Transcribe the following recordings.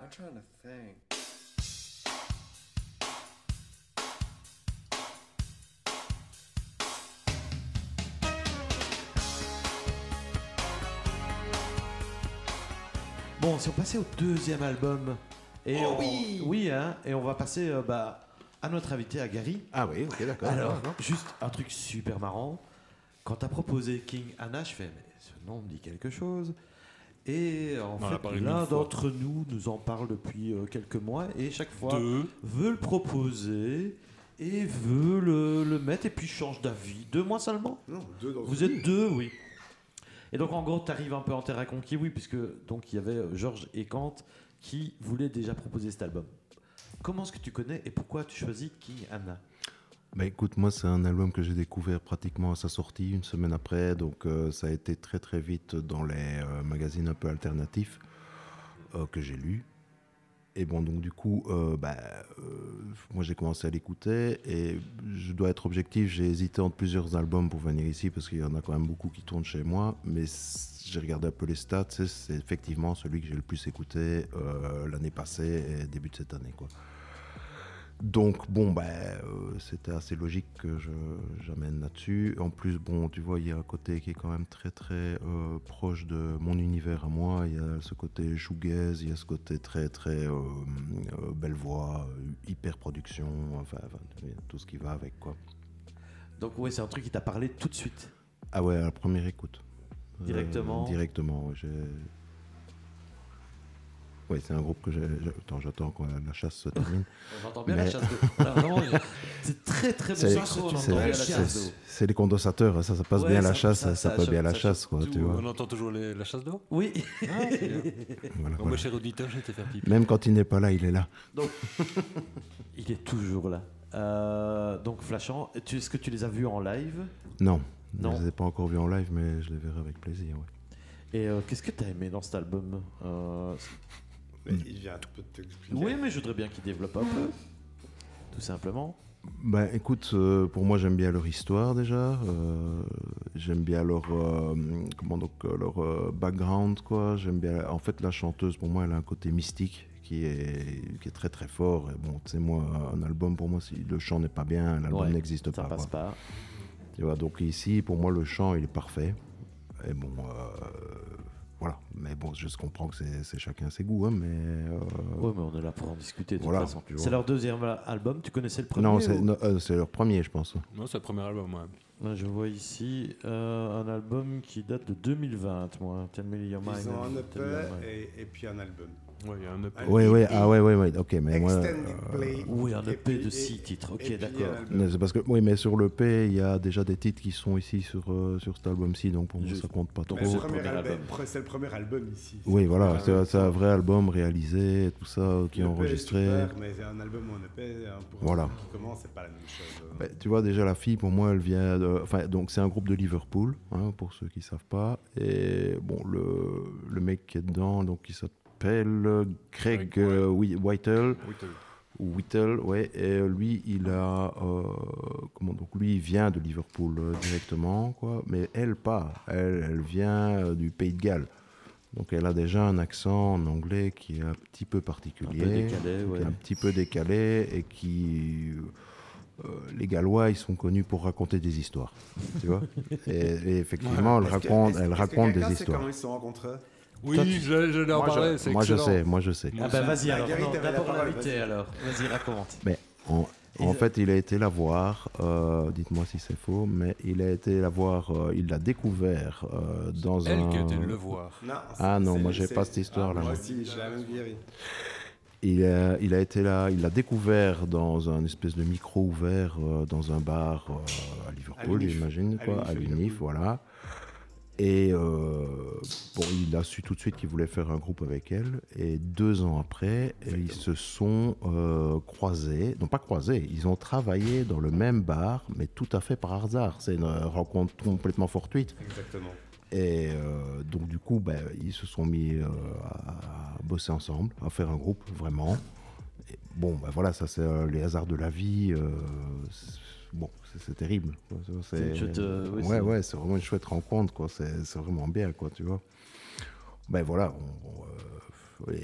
I'm trying to think. Bon, si on passait au deuxième album. Et Oh on- oui Oui, hein, et on va passer euh, bah, à notre invité, à Gary. Ah oui, ok, d'accord. Alors, d'accord. juste un truc super marrant. Quand t'as proposé King Anna, je fais, mais ce nom me dit quelque chose. Et en On en fait, l'un d'entre nous nous en parle depuis euh, quelques mois et chaque fois Deux. veut le proposer et veut le, le mettre et puis change d'avis. Deux mois seulement? Non, deux dans Vous êtes deux, oui. Et donc en gros, tu arrives un peu en terrain conquis, oui, puisque donc il y avait euh, Georges et Kant qui voulaient déjà proposer cet album. Comment est-ce que tu connais et pourquoi tu choisis King Anna? Bah écoute, moi c'est un album que j'ai découvert pratiquement à sa sortie, une semaine après, donc euh, ça a été très très vite dans les euh, magazines un peu alternatifs euh, que j'ai lus. Et bon, donc du coup, bah, moi j'ai commencé à l'écouter et je dois être objectif, j'ai hésité entre plusieurs albums pour venir ici parce qu'il y en a quand même beaucoup qui tournent chez moi, mais j'ai regardé un peu les stats, c'est effectivement celui que j'ai le plus écouté l'année passée et début de cette année. Quoi. Donc bon, bah, euh, c'était assez logique que je j'amène là-dessus. En plus, bon, tu vois, il y a un côté qui est quand même très très euh, proche de mon univers à moi. Il y a ce côté shoegaze, il y a ce côté très très euh, euh, belle voix, hyper production, enfin, enfin, tout ce qui va avec quoi. Donc oui, c'est un truc qui t'a parlé tout de suite. Ah ouais, à la première écoute. Directement Directement, ouais, j'ai. Oui, c'est un groupe que j'ai. j'ai- Attends, j'attends que la chasse se termine. On entend bien la chasse d'eau. C'est très très bon C'est- les condensateurs, ça, ça passe Ouais, bien la chasse, ça- bien la chasse, quoi, tu vois. on entend toujours les- la chasse d'eau? Oui. Ah, c'est bien. Voilà, Moi, voilà. cher auditeur, j'ai été faire pipi. Même quand il n'est pas là, il est là. Donc, il est toujours là. Euh, donc Flashant, tu- est-ce que tu les as vus en live? Non, Non. je ne les ai pas encore vus en live, mais je les verrai avec plaisir. ouais. Et euh, qu'est-ce que tu as aimé dans cet album? Euh, Mais il vient un tout peu de t'expliquer. Oui, mais je voudrais bien qu'ils développent un peu. Tout simplement. Bah, écoute, euh, pour moi, j'aime bien leur histoire déjà. euh, j'aime bien leur, euh, comment donc, leur euh, background, quoi. J'aime bien. En fait, la chanteuse, pour moi, elle a un côté mystique qui est, qui est très très fort. Et bon, tu sais, moi, un album, pour moi, si le chant n'est pas bien, l'album Ouais, n'existe Ça pas. passe quoi. pas. Tu vois, donc ici, pour moi, le chant, il est parfait. Et bon, euh, voilà. Mais bon, je comprends que c'est chacun ses goûts, hein, mais. euh, Ouais, mais on est là pour en discuter de Voilà, toute façon. C'est leur deuxième album. Tu connaissais le premier non, c'est ou- non, euh, c'est leur premier, je pense. Non, c'est le premier album, ouais. Ouais, Je vois ici euh, un album qui date de 2020, moi. Tell me your mind. Ils ont un. EP et, et puis un album. Ouais, il y a un EP. Oui, oui, ah ouais, ouais, ouais, ok, mais moi. Euh. Oui, un EP de et- 6 titres. Ok, d'accord. mais c'est parce que oui, mais sur le P, il y a déjà des titres qui sont ici sur euh, sur cet album-ci, donc pour moi ça compte pas trop. C'est le premier album. album. C'est le premier album ici. Oui, voilà, le c'est un vrai album réalisé, tout ça, euh, qui est enregistré. super, mais c'est un album ou un EP, pour Voilà. qui commence, c'est pas la même chose. Bah, tu vois déjà la fille, pour moi, elle vient, de, enfin donc c'est un groupe de Liverpool, hein, pour ceux qui savent pas, et bon le le mec qui est dedans, donc il s'appelle Craig Craig euh, Whi- Whittle. Whittle, ouais, et euh, lui, il a, euh, comment donc, lui, il vient de Liverpool euh, directement, quoi, mais elle pas, elle, elle vient euh, du Pays de Galles, donc elle a déjà un accent en anglais qui est un petit peu Un particulier, peu décalé, qui ouais. est un petit peu décalé et qui, euh, les Gallois, ils sont connus pour raconter des histoires, tu vois, et, et effectivement, elle que- raconte, elle que raconte des histoires. comment ils se sont rencontrés? Oui, Toi, tu- je, je l'ai en Moi, parlé, je, moi je sais, moi je sais. Ah bah vas-y alors. D'abord l'invité alors. Vas-y, raconte. Mais en, Et en fait, il a été la voir, euh, dites-moi si c'est faux, mais il a été la voir, euh, il l'a découvert euh, dans Elle un. qui a été le voir. Non, Ah non, moi, j'ai pas cette histoire, Ah, là, Moi aussi, j'ai la même vieille. Il a, il a été là, il l'a découvert dans un espèce de micro ouvert euh, dans un bar euh, à Liverpool, j'imagine, À quoi, l'Unif, à l'Unif, voilà. Et euh, bon, il a su tout de suite qu'il voulait faire un groupe avec elle. Et deux ans après, ils se sont euh, croisés, non pas croisés, ils ont travaillé dans le même bar, mais tout à fait par hasard. C'est une rencontre complètement fortuite. Exactement. Et euh, donc du coup, ben, ils se sont mis à bosser ensemble, à faire un groupe vraiment. Et bon, ben voilà, ça c'est les hasards de la vie. C'est- terrible. C'est chouette, euh, ouais, ouais, c'est vraiment une chouette rencontre, quoi. C'est vraiment bien, quoi, tu vois. Ben voilà, euh,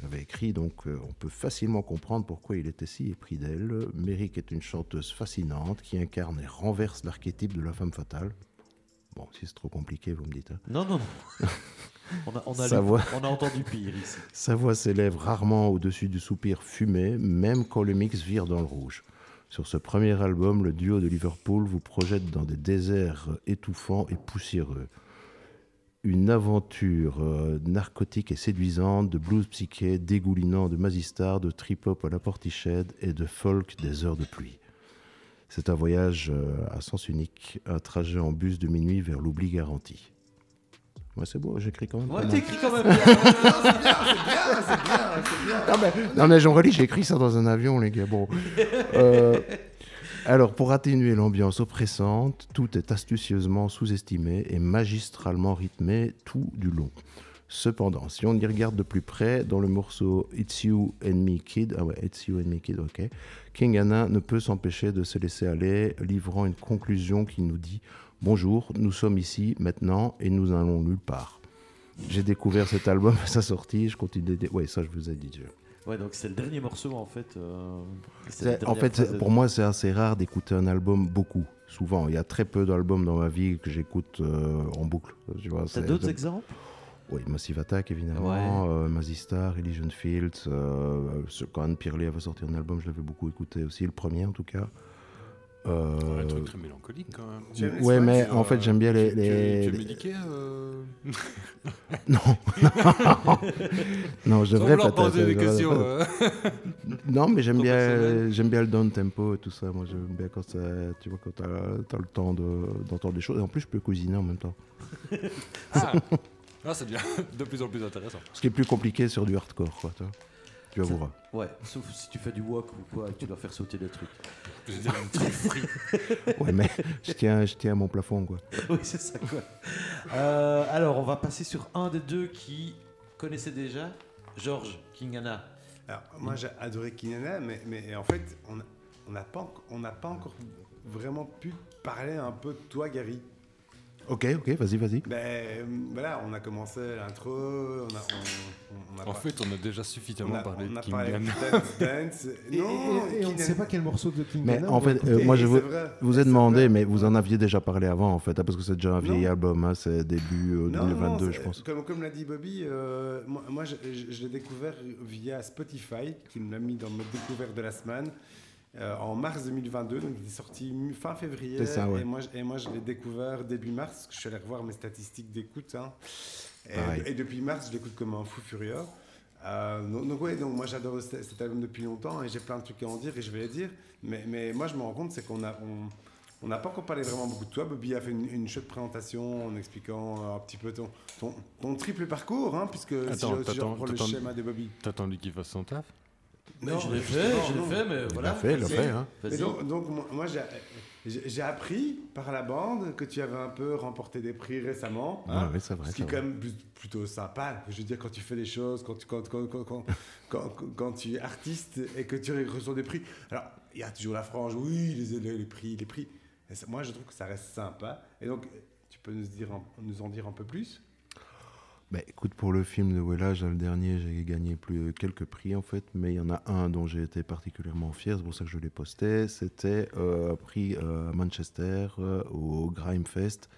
J'avais écrit, donc euh, on peut facilement comprendre pourquoi il était si épris d'elle. Merrick est une chanteuse fascinante qui incarne et renverse l'archétype de la femme fatale. Bon, si c'est trop compliqué, vous me dites. hein. Non, non, non. on, a, on a entendu pire ici. Sa voix s'élève rarement au-dessus du soupir fumé, même quand le mix vire dans le rouge. Sur ce premier album, le duo de Liverpool vous projette dans des déserts étouffants et poussiéreux. Une aventure euh, narcotique et séduisante, de blues psyché, dégoulinant de Mazistar, de trip-hop à la Portiched et de folk des heures de pluie. C'est un voyage euh, à sens unique, un trajet en bus de minuit vers l'oubli garanti. Ouais, c'est beau, j'écris quand même. Ouais, t'écris quand même. Non mais, non, mais Jean-Relie, j'ai écrit ça dans un avion, les gars. Bon. Euh, alors, pour atténuer l'ambiance oppressante, tout est astucieusement sous-estimé et magistralement rythmé tout du long. Cependant, si on y regarde de plus près, dans le morceau It's You and Me Kid, ah ouais, It's You and Me Kid, ok, King Anna ne peut s'empêcher de se laisser aller, livrant une conclusion qui nous dit Bonjour, nous sommes ici maintenant et nous n'allons nulle part. J'ai découvert cet album à sa sortie, je continue de... Ouais, ça je vous ai dit déjà. Ouais, donc c'est le dernier morceau en fait. euh, En fait, de- pour moi, c'est assez rare d'écouter un album beaucoup. Souvent, il y a très peu d'albums dans ma vie que j'écoute euh, en boucle. Tu vois, T'as d'autres exemples? Oui, Massive Attack, évidemment, euh, Mazistar, Elysian Fields. Euh, quand Anne Pirley avait sorti un album, je l'avais beaucoup écouté aussi, le premier en tout cas. Euh, Un truc très mélancolique quand même. Ouais, mais euh, en fait, j'aime bien les. Tu- les- Tu, es médiqué euh... Non, non, je devrais peut-être. poser des je- questions. euh. Non, mais j'aime bien, j'aime bien le down tempo et tout ça. Moi, j'aime bien quand ça, tu vois, quand t'as as le temps de- d'entendre des choses. Et en plus, je peux cuisiner en même temps. Ah, Ah, ça devient de plus en plus intéressant. Ce qui est plus compliqué sur du hardcore, quoi. Tu, vois. Tu avoueras. Ouais, sauf si tu fais du walk ou quoi et que tu dois faire sauter des trucs. Je veux dire. Ouais, mais je tiens, je tiens à mon plafond, quoi. oui, c'est ça quoi. Euh, alors, on va passer sur un des deux qui connaissait déjà Georges Kingana. Alors, moi, j'ai adoré Kinana, mais, mais en fait, on n'a pas, enc- on n'a pas encore vraiment pu parler un peu de toi, Gary. Ok, ok, vas-y, vas-y. Ben euh, voilà, on a commencé l'intro, on a, on, on- on a En par- fait, on a déjà on suffisamment a, parlé on de a King parlé Gun. de Dance Dance. Et, non, et- et on ne sait pas quel morceau de King Mais en fait, euh, moi, je vous, vrai, vous ai demandé, vrai. mais vous en aviez déjà parlé avant, en fait, hein, parce que c'est déjà un vieil Non. album, hein, c'est début euh, Non, 2022, non, je pense. Comme, comme l'a dit Bobby, euh, moi, moi, je, je- je l'ai découvert via Spotify, qui me l'a mis dans mes découvertes de la semaine. Euh, en mars 2022, donc il est sorti fin février. C'est ça, ouais. et, moi, je- et moi, je l'ai découvert début mars, parce que je suis allé revoir mes statistiques d'écoute. hein. Et, et depuis mars, je l'écoute comme un fou furieux. Euh, donc, donc, ouais, donc moi j'adore cet, cet album depuis longtemps et j'ai plein de trucs à en dire et je vais les dire. Mais, mais moi je me rends compte, c'est qu'on a, on, on n'a pas encore parlé vraiment beaucoup de toi. Bobby a fait une, une chouette présentation en expliquant un petit peu ton, ton, ton triple parcours, hein, puisque si Attends, je, si je reprends le schéma de Bobby. T'as attendu qu'il fasse son taf? Non, je l'ai fait, je l'ai fait, mais Il voilà. l'a fait, il l'a vas-y, fait, hein. Donc, donc, moi, j'ai- appris par la bande que tu avais un peu remporté des prix récemment. hein. Ah oui, c'est vrai. Ce qui est quand même plutôt sympa. Je veux dire, quand tu fais des choses, quand tu, quand, quand, quand, quand, quand- quand tu es artiste et que tu reçois des prix. Alors, il y a toujours la frange, oui, les, les, les prix, les prix. Et ça- moi, je trouve que ça reste sympa. Et donc, tu peux nous, dire, un- nous en dire un peu plus? Bah, écoute, pour le film de Wellage, le dernier, j'ai gagné plus, quelques prix en fait, mais il y en a un dont j'ai été particulièrement fier, c'est pour ça que je l'ai posté. C'était euh, un prix euh, à Manchester euh, au Grime Fest.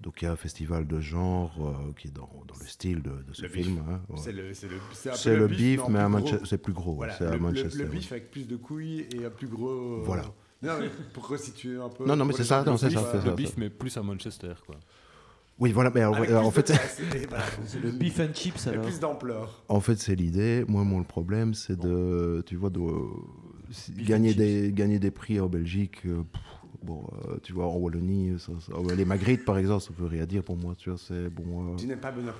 Donc il y a un festival de genre euh, qui est dans, dans le style de, de ce Le film. hein, ouais. C'est le, le, le bif, mais à c'est plus gros. Voilà, c'est à le, le- Manchester. le ouais. bif avec plus de couilles et un plus gros. euh, Voilà. Non, mais pour resituer un peu. Non, non, mais c'est ça, ça, c'est Le ça. bif, mais plus à Manchester, quoi. Oui, voilà, mais alors, Avec alors, en fait, place voilà, C'est le beef and chips alors. plus d'ampleur. En fait, c'est l'idée. Moi, mon problème, c'est de, tu vois, de Beef gagner des gagner des prix en Belgique. euh, pff, bon, euh, tu vois, en Wallonie, ça, ça- ouais, les Magritte, par exemple, ça veut rien dire pour moi. Tu vois, c'est bon. euh, Tu n'aimes pas Benoît.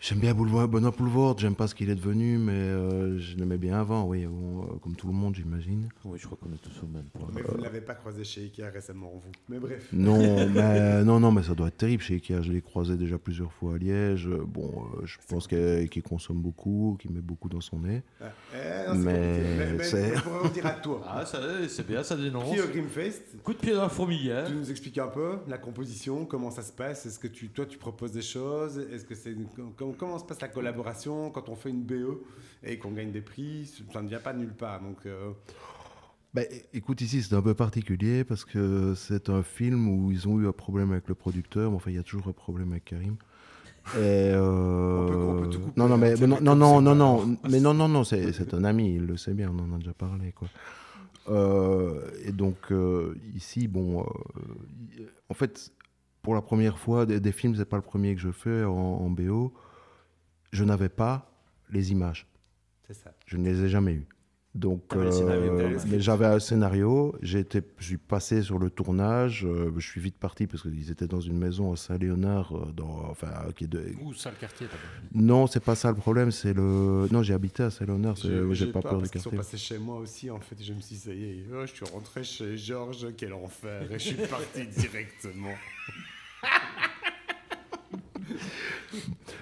J'aime bien Boulevard, Benoît Poulvord. J'aime pas ce qu'il est devenu, mais euh, je l'aimais bien avant. Oui, bon, euh, comme tout le monde, j'imagine. Oui, je crois qu'on est tous au même point. Mais vous ne l'avez pas croisé chez Ikea récemment, vous. Mais bref. Non, mais non, non, mais ça doit être terrible chez Ikea. Je l'ai croisé déjà plusieurs fois à Liège. Bon, euh, je pense qu'il consomme beaucoup, qu'il met beaucoup dans son nez. Ah, eh, non, Mais c'est- revenir à toi. Ah, ça, c'est bien, ça dénonce. Qui au Grimfest Coup de pied dans la fourmilière. Tu nous expliques un peu la composition, comment ça se passe? Est-ce que tu, toi, tu proposes des choses? Est-ce que c'est comment se passe la collaboration quand on fait une BE et qu'on gagne des prix? Ça ne vient pas de nulle part. Donc, euh, Bah, é- écoute, ici, c'est un peu particulier parce que c'est un film où ils ont eu un problème avec le producteur. Enfin, il y a toujours un problème avec Karim. Et euh, On peut- on peut tout couper, non, non, mais, hein, mais non, non, mais non, non, non, c'est un ami, il le sait bien, on en a déjà parlé, quoi. Euh, et donc euh, ici, bon, en fait, pour la première fois, des, des films, c'est pas le premier que je fais en, en BO. Je n'avais pas les images. c'est ça. Je ne les ai jamais eues. Donc, euh, mais j'avais un scénario. J'ai été, je suis passé sur le tournage. euh, je suis vite parti parce qu'ils étaient dans une maison à Saint-Léonard, euh, dans, enfin, qui est de- Ouh, ça le quartier, t'as pas Non, c'est pas ça le problème. C'est le. Non, j'ai habité à Saint-Léonard. c'est- J'ai- J'ai pas peur du parce qu'ils sont quartier. passés chez moi aussi, en fait. Je me suis dit, ça y est, oh, je suis rentré chez Georges, quel enfer. Et je suis parti directement.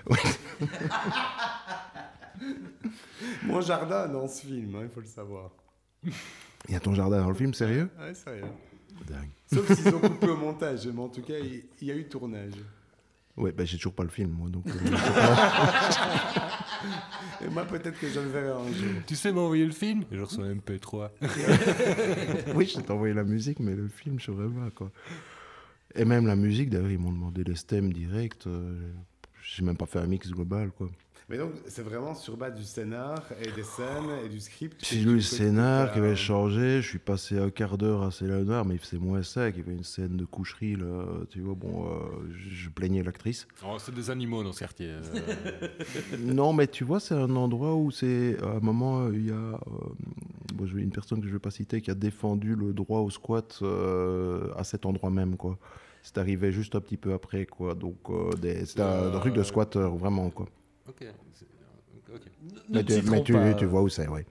Mon jardin dans ce film, hein, il faut le savoir. Il y a ton jardin dans le film, sérieux? Ouais, sérieux. Dingue. Sauf s'ils ont coupé au montage, mais en tout cas, il, y a eu tournage. Ouais, ben j'ai toujours pas le film, moi. Donc, euh, Et moi, peut-être que je le verrai un jour. Tu sais m'envoyer le film? Et je reçois un MP3. oui, je t'ai envoyé la musique, mais le film, je saurais pas, quoi. Et même la musique, d'ailleurs, ils m'ont demandé les stems directs. euh, j'ai même pas fait un mix global, quoi. Mais donc, c'est vraiment sur base du scénar et des scènes et du script. que J'ai lu le scénar qui euh, avait changé, je suis passé un quart d'heure à Céléonard, mais faisait moins sec, il y avait une scène de coucherie, là, tu vois, bon, euh, je plaignais l'actrice. Oh, c'est des animaux dans ce quartier. euh. non, mais tu vois, c'est un endroit où c'est, à un moment, il y a euh, bon, une personne que je ne vais pas citer qui a défendu le droit au squat euh, à cet endroit même, quoi. C'est arrivé juste un petit peu après, quoi, donc euh, des- c'était un Euh, truc de squatteur, vraiment, quoi. ok. Ne Mais, tu, titrons mais tu, pas, tu vois où c'est, oui. Ouais.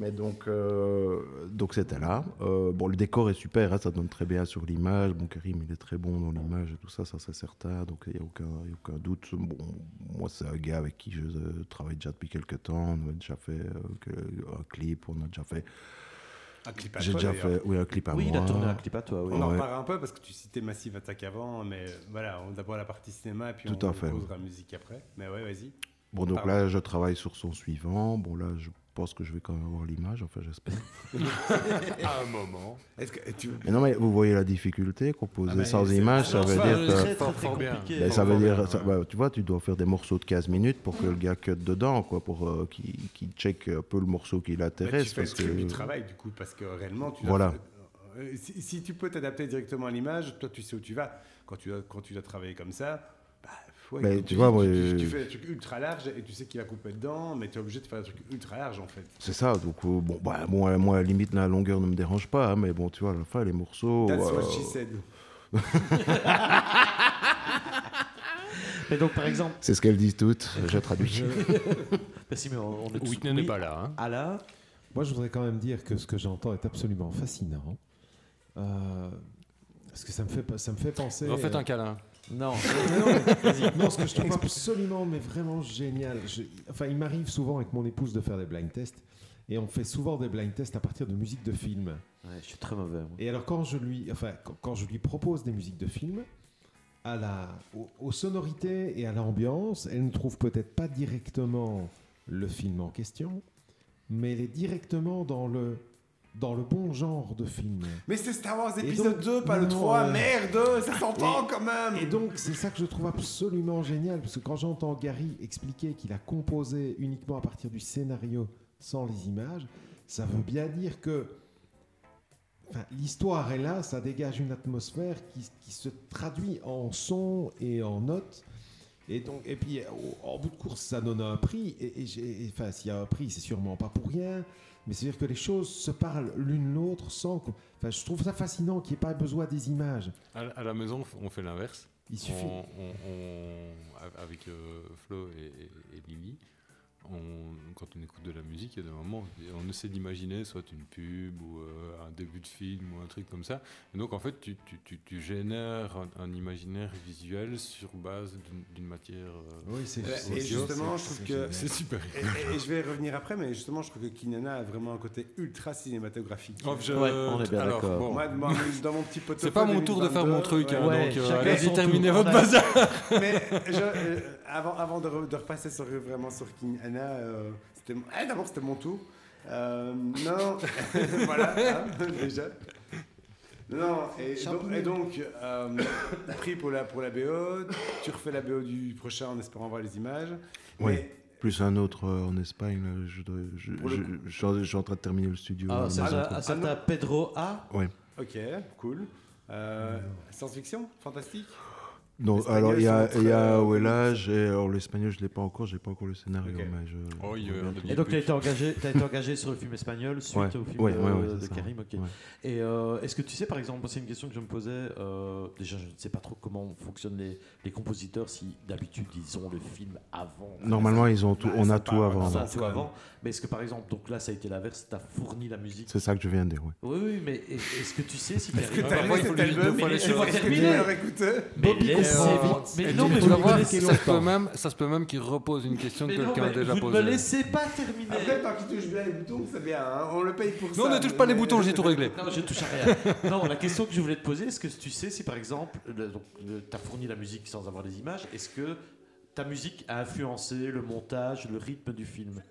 Mais donc, euh, donc c'était là. Euh, bon, le décor est super, hein, ça donne très bien sur l'image. Bon, Karim, il est très bon dans l'image et tout ça, ça c'est certain. Donc il n'y a aucun, il y a aucun doute. Bon, moi, c'est un gars avec qui je travaille déjà depuis quelques temps. On a déjà fait euh, un clip, on a déjà fait. Un clip à J'ai toi, déjà d'ailleurs. fait, oui, un clip à Oui, il moi. a tourné un clip à toi, oui. On en Ouais. reparlera un peu parce que tu citais Massive Attack avant, mais voilà, on d'abord la partie cinéma et puis Tout on à fait. posera musique après. Mais ouais, vas-y. Bon, donc là, je travaille sur son suivant. Bon, là, je pense que je vais quand même avoir l'image, enfin, j'espère. À un moment. Est-ce que tu Mais non, mais vous voyez la difficulté, composer Ah, sans image, ça veut dire que. Ben, ça veut dire, bah, tu vois, tu dois faire des morceaux de 15 minutes pour que le gars cut dedans, quoi, pour euh, qu'il qu'il check un peu le morceau qui Mais l'intéresse. tu fais le parce que du travail du coup parce que réellement tu Voilà. Euh, si, si tu peux t'adapter directement à l'image, toi tu sais où tu vas. Quand tu dois, quand tu dois travailler comme ça, bah, ouais, Mais comme tu dis, vois, moi, tu, euh, tu fais des trucs ultra larges et tu sais qu'il va couper dedans, mais tu es obligé de faire des trucs ultra larges en fait. c'est ça, donc euh, bon, bah, moi, moi, limite la longueur ne me dérange pas, hein, mais bon, tu vois, à la fin, les morceaux. That's euh, what she said. Mais donc, par exemple, c'est ce qu'elles disent toutes, je traduis. si, mais on, on est tous- Whitney oui, n'est pas là. Hein. Alain, Moi, je voudrais quand même dire que ce que j'entends est absolument fascinant. Euh, parce que ça me fait, ça me fait penser. Refaites euh, un câlin. Non. non, ce que je trouve absolument, mais vraiment génial. je- enfin, il m'arrive souvent avec mon épouse de faire des blind tests. Et on fait souvent des blind tests à partir de musique de film. Ouais, je suis très mauvais. moi. Et alors, quand je lui, enfin, quand, quand je lui propose des musiques de film, à la, aux, aux sonorités et à l'ambiance, elle ne trouve peut-être pas directement le film en question, mais elle est directement dans le, dans le bon genre de film. Mais c'est Star Wars épisode donc- 2, pas le non, 3, euh, merde, ça s'entend quand même. Et donc, c'est ça que je trouve absolument génial, parce que quand j'entends Gary expliquer qu'il a composé uniquement à partir du scénario sans les images, ça veut bien dire que enfin, l'histoire est là, ça dégage une atmosphère qui, qui se traduit en son et en notes. Et, donc, et puis, en bout de course, ça donne un prix. Et, et, enfin, s'il y a un prix, c'est sûrement pas pour rien. Mais c'est-à-dire que les choses se parlent l'une l'autre sans. Enfin, je trouve ça fascinant qu'il n'y ait pas besoin des images. À, à la maison, on fait l'inverse. Il suffit. On, on- on- avec euh, Flo et, et- et Lily, on- quand on écoute de la musique, il y a des moments, on essaie d'imaginer soit une pub ou euh, un début de film ou un truc comme ça. Et donc, en fait, tu, tu- tu- tu génères un, un imaginaire visuel sur base d'une- matière. euh, Oui, c'est Et justement, je trouve que-. C'est super. Et, et- et je vais y revenir après, mais justement, je trouve que Kinana a vraiment un côté ultra cinématographique. Oh, je- Ouais, on est bien alors, d'accord. bon, Moi, moi, dans mon petit c'est pas mon tour de faire mon truc, hein, Ouais, donc euh, chacun allez-y son terminez votre bazar. Mais je- euh, avant, avant de, re- de repasser sur, vraiment sur King Euh, c'était mon- ah, d'abord c'était mon tour. Euh, non, voilà, hein, déjà. Non, et, donc, et donc, euh, prix pour la, pour la BO, tu refais la BO du prochain en espérant voir les images. Oui. Mais- Plus un autre euh, en Espagne. là, je, dois- je, Pour le je- coup. je suis en- je suis en train de terminer le studio. Ah, à c'est maison, un quoi. un certain Pedro A. Ouais. Ok, cool. Euh, Science-fiction Fantastique Non, L'espagnol, alors il y a, y a Ouelage, et alors l'espagnol je l'ai pas encore, j'ai pas encore le scénario, mais je. Oh, a Et donc, tu as été engagé, as été engagé sur le film espagnol suite Ouais, au film ouais, de, ouais, ouais, de c'est ça. Karim. Et euh, est-ce que tu sais, par exemple, c'est une question que je me posais. euh, déjà, je ne sais pas trop comment fonctionnent les, les compositeurs, si d'habitude ils ont le film avant. Normalement, ils ont tout, Bah, on a tout avant. Ça, ça, tout avant. Mais est-ce que, par exemple, donc là, ça a été l'inverse, tu as fourni la musique C'est ça que je viens de dire. Oui, oui, mais est- est-ce que tu sais si Est-ce que Karim. Est-ce que tu terminer. Écouté Mais non, mais vous Ça se peut même, ça se peut même qu'il repose une question que non, quelqu'un a déjà vous ne posée. me laissez pas terminer. Après, tant qu'il touche bien les boutons, c'est bien. hein. On le paye pour ça. Non, ne touche pas les boutons, j'ai tout réglé. Non, je touche à rien. Non, la question que je voulais te poser, est-ce que tu sais si par exemple, tu as fourni la musique sans avoir les images, est-ce que ta musique a influencé le montage, le rythme du film?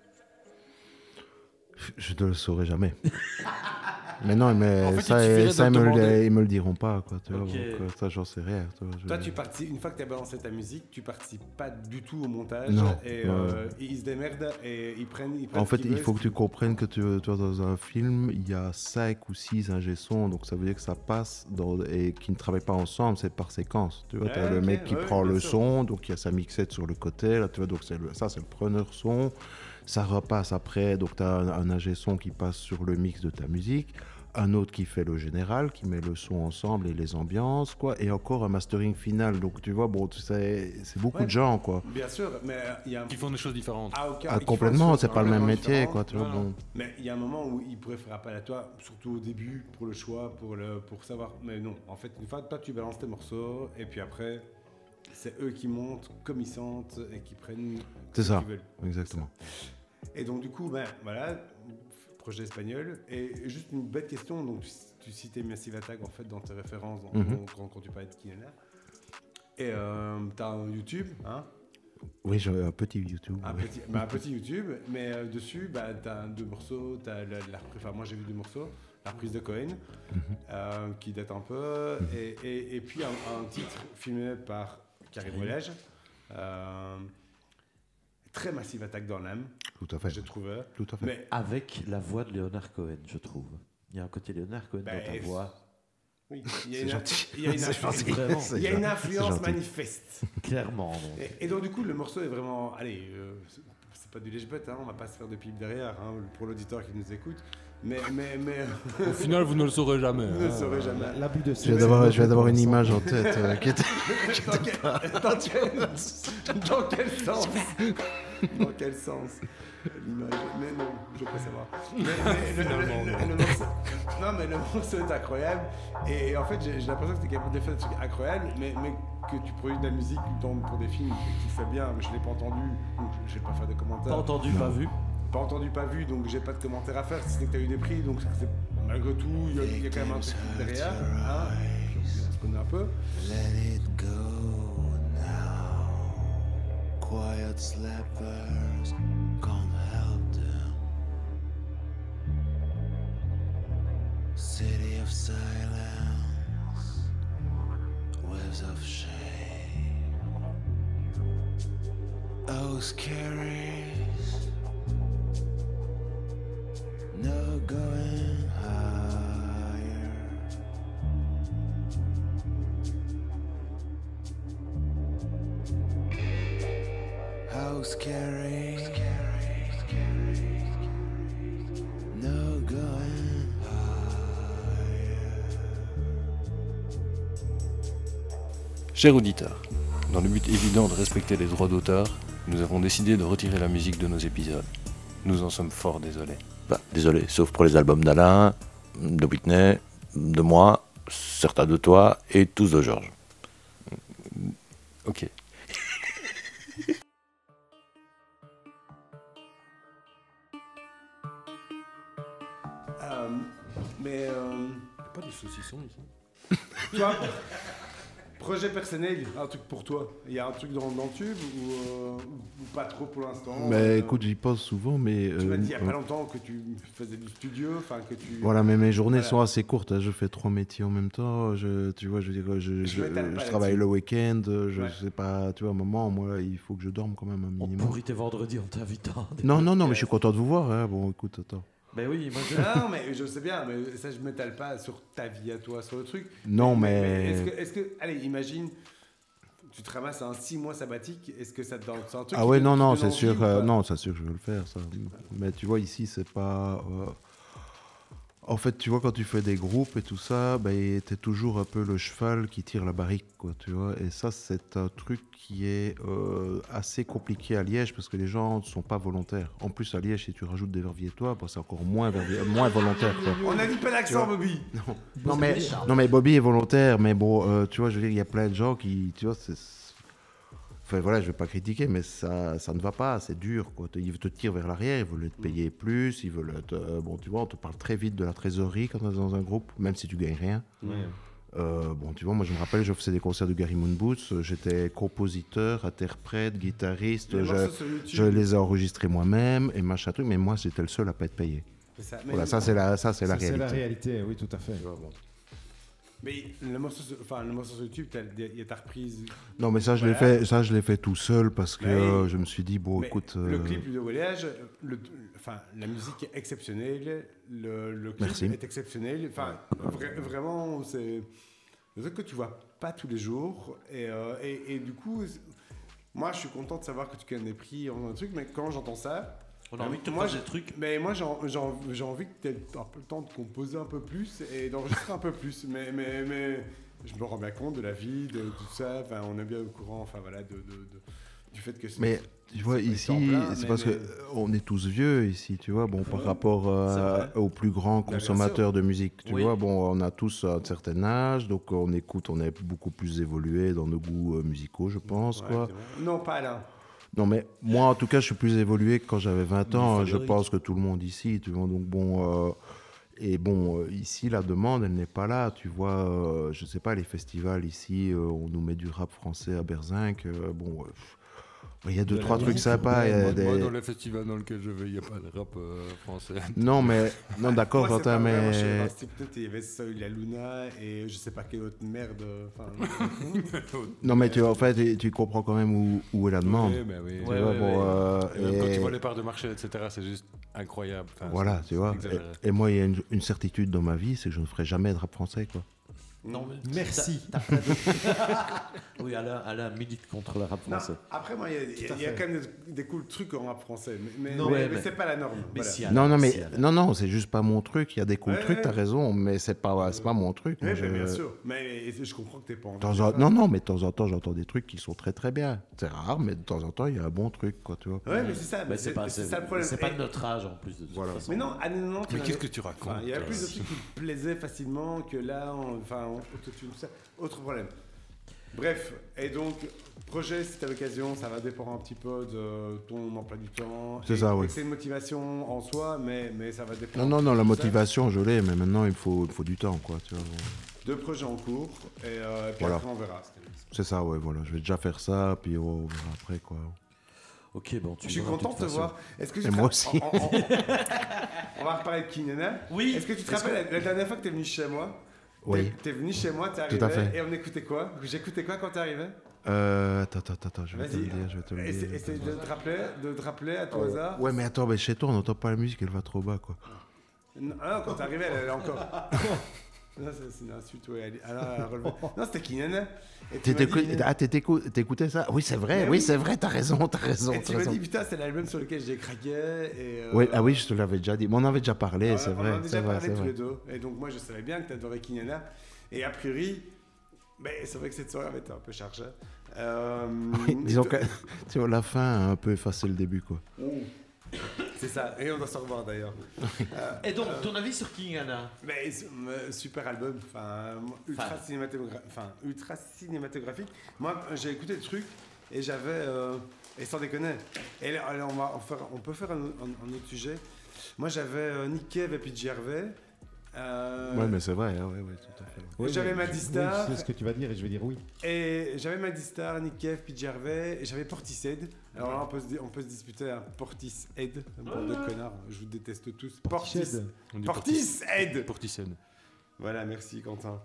Je ne le saurai jamais. mais non, mais En fait, ça, de ça ils, le me le, ils me le diront pas, quoi. Tu vois, Ok. donc, euh, ça, j'en sais rien. vois, je- Toi, tu participes, une fois que tu as balancé ta musique, tu participes pas du tout au montage. Non, Et, euh, et ils se démerdent et ils prennent. Ils prennent En fait, qu'ils il faut que tu qu'ils- comprennes que tu, vois, dans un film, il y a 5 ou 6 ingé sons, donc ça veut dire que ça passe dans, et qui ne travaillent pas ensemble, c'est par séquence. Tu vois, Ouais, as le ok, mec qui ouais, prend le sûr. son, donc il y a sa mixette sur le côté, là, tu vois, donc le- ça c'est le preneur son, ça repasse après, donc tu as un, un ingé son qui passe sur le mix de ta musique, un autre qui fait le général, qui met le son ensemble et les ambiances, quoi, et encore un mastering final, donc tu vois, bon, tu sais, c'est beaucoup Ouais. de gens, quoi. Bien sûr, mais il y a un. Qui font des choses différentes. Ah, aucun- Ah, complètement, c'est pas le même métier, quoi, tu vois, Non, non. bon. Mais il y a un moment où ils pourraient faire appel à toi, surtout au début, pour le choix, pour, le, pour savoir. Mais non, en fait, une fois toi, tu balances tes morceaux, et puis après, c'est eux qui montent comme ils sentent et qui prennent. C'est ce ça. qu'ils veulent. Et donc, du coup, ben voilà, projet espagnol. Et juste une bête question, donc tu, tu citais Massive Attack en fait dans tes références dans- Mhm. quand, quand tu parlais de Kinana. Et euh, t'as un YouTube, hein, Oui, j'ai un petit YouTube. un, oui. petit, bah, un petit YouTube, mais euh, dessus, bah, t'as deux morceaux, t'as la, enfin moi j'ai vu deux morceaux, la reprise de Cohen, Mhm. euh, qui date un peu, et, et- et puis un, un titre filmé par Karim euh, très Massive Attack dans l'âme, Tout à fait. je trouvais. Tout à fait. Mais Avec la voix de Leonard Cohen, je trouve. Il y a un côté Leonard Cohen Ben, dans ta voix. oui, il y a C'est une, gentil. il y a une influence, gentil. Vraiment. C'est il y a une gentil. influence C'est gentil. manifeste. Clairement. donc. Et, et donc du coup, le morceau est vraiment, allez, euh, c'est- c'est pas du lèche-bête, hein, on va pas se faire de pipe derrière hein, pour l'auditeur qui nous écoute, mais mais mais Au final, vous ne le saurez jamais. vous ne le hein. saurez jamais. La- L'abus de Je viens d'avoir, une image en tête. euh, qui était- dans, quel, dans quel- dans quel sens? Dans quel sens? L'image. Mais non, je peux savoir. Mais, mais le, le- le- le morceau, non, mais le morceau est incroyable. Et, en fait, j'ai j'ai l'impression que tu es capable de faire des trucs incroyables, mais, mais que tu produis de la musique dans- pour des films et que tu fais bien. Mais je ne l'ai pas entendu, donc je ne vais pas faire de commentaires. Pas entendu, pas vu. Pas entendu, pas vu, donc j'ai pas de commentaires à faire. Si c'est que tu as eu des prix, donc malgré tout, il y, y a quand même un truc derrière. Hein on un peu. Let it go now. Quiet sleepers can't help them. City of silence, waves of shame. Oh, scary. Cher auditeur, dans le but évident de respecter les droits d'auteur, nous avons décidé de retirer la musique de nos épisodes. Nous en sommes fort désolés. Bah, désolé, sauf pour les albums d'Alain, de Whitney, de moi, certains de toi et tous de Georges. Projet personnel, un truc pour toi. Il y a un truc dans, dans le tube ou, euh, ou- pas trop pour l'instant? Mais Euh, écoute, j'y pense souvent, mais. Tu m'as euh, dit il y a pas longtemps que tu faisais du studio, enfin que tu. Voilà, mais mes journées Voilà. sont assez courtes. hein. Je fais trois métiers en même temps. Je, tu vois, je veux dire, je, Je je, m'étale pas je travaille le week-end. Je Ouais. sais pas, tu vois, à un moment, moi, il faut que je dorme quand même un On minimum. pourrit tes vendredis en t'invitant. Non, non, non, mais je suis content de vous voir. hein. Bon, écoute, attends. Ben oui, moi je. Non, mais je sais bien, mais ça je m'étale pas sur ta vie à toi, sur le truc. Non, mais. Est-ce que, est-ce que, allez, imagine, tu te ramasses un 6 mois sabbatique, est-ce que ça te donne un truc Ah ouais, non, non, c'est sûr, euh, non, c'est sûr que je veux le faire, ça. Mais tu vois, ici, c'est pas. euh, En fait, tu vois, quand tu fais des groupes et tout ça, ben, t'es toujours un peu le cheval qui tire la barrique, quoi, tu vois. Et ça, c'est un truc qui est euh, assez compliqué à Liège parce que les gens ne sont pas volontaires. En plus, à Liège, si tu rajoutes des verviers-toi, ben, c'est encore moins, verviers- moins volontaire, quoi. On a dit pas l'accent. Bobby. Non mais, non mais Bobby est volontaire, mais bon, euh, tu vois, je veux dire, il y a plein de gens qui, tu vois, c'est... Enfin voilà, je vais pas critiquer, mais ça, ça ne va pas, c'est dur, quoi. Ils te tirent vers l'arrière, ils veulent te payer plus, ils veulent te... Bon, tu vois, on te parle très vite de la trésorerie quand on est dans un groupe, même si tu gagnes rien. Euh, bon, tu vois, moi je me rappelle, je faisais des concerts de Gary Moon Boots, j'étais compositeur, interprète, guitariste, Les je, les ai enregistrés moi-même et machin truc, mais moi j'étais le seul à pas être payé. Ça. Voilà, ça c'est la, ça c'est la Ça, C'est réalité. la réalité, oui, tout à fait. Mais le morceau, sur- enfin, le morceau sur YouTube, il y a ta reprise. Non, mais ça, je l'ai fait, ça, je l'ai fait tout seul parce que euh, je me suis dit, bon, Mais écoute. Le euh, clip de voyage, le, enfin, la musique est exceptionnelle, le, le clip Merci. est exceptionnel. Enfin, vra- vraiment, c'est un truc que tu vois pas tous les jours. Et, euh, et, et du coup, moi, je suis content de savoir que tu gagnes des prix en un truc, mais quand j'entends ça, On a envie que tu moi, fasses j'ai- des trucs. mais moi, j'ai envie, que tu aies un peu le temps de composer un peu plus et d'enregistrer un peu plus. Mais, mais, mais je me rends bien compte de la vie, de tout ça. Enfin, on est bien au courant, enfin voilà, de, de- de- du fait que c'est. Mais tu vois, ici, c'est parce mais- que euh, on est tous vieux ici, tu vois, bon, par rapport euh, aux plus grands bien consommateurs de musique, tu Oui. vois, bon, on a tous un certain âge, donc on écoute, on est beaucoup plus évolué dans nos goûts euh, musicaux, je pense, Ouais, quoi. Non, pas là. Non, mais moi, en tout cas, je suis plus évolué que quand j'avais 20 ans. Je pense que tout le monde ici, tu vois. Donc, bon. euh, et bon, euh, ici, la demande, elle n'est pas là. Tu vois, euh, je sais pas, les festivals ici, euh, on nous met du rap français à Berzinc. bon, pff, il y a deux, trois trucs sympas. il y a Moi, des- moi, dans les festivals dans lesquels je vais, il n'y a pas de rap euh, français. Non, mais. Non, d'accord, Quentin, pas vrai, moi, je sais mais. il y avait Soy la Luna et je sais pas quelle autre merde. Enfin, Non, mais tu en fait, tu- tu comprends quand même où, où est la demande. Euh, quand tu vois les parts de marché, etc., c'est juste incroyable. Enfin, Voilà, tu vois. Et, et moi, il y a une, une certitude dans ma vie, c'est que je ne ferai jamais de rap français, quoi. Non, Merci. oui, Alain, Alain milite contre le rap non, français. après, moi, il y a, a- a quand même des, des cool trucs en rap français, mais, mais, Non, mais- ouais, mais mais- c'est pas la norme. Mais voilà. si, Alain, Non, non, mais si, Alain. non, non, c'est juste pas mon truc. Il y a des cool Ouais, trucs, ouais. t'as raison, mais c'est pas, c'est pas mon truc. Oui, Moi, mais je- bien sûr. Mais je comprends que t'es pas en de temps en- Non, non, mais de temps en temps, j'entends des trucs qui sont très très bien. C'est rare, mais de temps en temps, il y a un bon truc, quoi, tu vois. Ouais, mais c'est ça. C'est pas, c'est c'est- ça le problème. c'est pas de notre âge en plus de toute Voilà. façon. Mais non, à 90, Mais qu'est-ce que tu racontes il y a plus de trucs qui plaisaient facilement que là, on, enfin, autotune ça. Autre problème. Bref, et donc, projet, si tu as l'occasion, ça va dépendre un petit peu de ton emploi du temps. C'est ça, oui. C'est une motivation en soi, mais, mais ça va dépendre. Non, non, non, la motivation, je l'ai, mais maintenant, il faut, il faut du temps, quoi, tu vois. Deux projets en cours, et, euh, et puis Voilà. après, on verra. C'est ça, ouais, voilà. Je vais déjà faire ça, puis on verra après, quoi. Ok, bon, tu Je suis content de te façon. voir. Est-ce que tu Et te moi aussi. On, on- on- on va reparler de Kinana. Oui. Est-ce que tu te rappelles la, la dernière fois que tu es venu chez moi? Oui. Tu es venu chez moi, Tout à arrivé fait. et on écoutait quoi? J'écoutais quoi quand tu arrivé? Euh, attends, attends, attends, je vais te le dire, je vais te le dire. essaye de te rappeler, de te rappeler à tout hasard. Ouais, mais attends, mais chez toi, on n'entend pas la musique, elle va trop bas, quoi. Non, ah, quand t'es arrivé, elle, elle est encore. non, c'est c'est une insulte, ouais. elle- elle a relevé. Non, c'était Kinana. M'as T'étais- dit- Ah, t'écoutais ça? Oui, c'est vrai, Mais oui, oui. c'est vrai, t'as raison, t'as raison. Et t'as tu m'as dit, putain, c'est l'album sur lequel j'ai craqué. Et, euh, Oui, ah oui, je te l'avais déjà dit. Mais on en avait déjà parlé, c'est on en vrai, a c'est déjà vrai, parlé c'est tous vrai. les deux. Et donc, moi, je savais bien que t'adorais Kinana. Et a priori, ben, c'est vrai que cette soirée avait été un peu chargée. Euh, Oui, disons que tu vois, la fin a un peu effacé le début, quoi. C'est ça. Et on doit se revoir d'ailleurs. Et donc, ton avis sur King Anna? Mais euh, super album, enfin ultra, cinématogra- cinématographique. Moi, j'ai écouté le truc et j'avais, euh, et sans déconner, et là, on, va en faire, on peut faire un, un- un autre sujet. Moi, j'avais euh, Nick Cave et puis Gervais. Euh, Ouais, mais c'est vrai, hein, ouais, ouais, tout à fait. Oui, J'avais mais- Madistar. Oui, c'est ce que tu vas dire et je vais dire oui. Et j'avais Madistar, Nick Cave, Pete Gervais, et j'avais Portishead. Alors là, on peut se, di- on peut se disputer un Portishead, bande de connards, je vous déteste tous. Portis, Shed. On dit Portishead Portishead. Voilà, merci Quentin.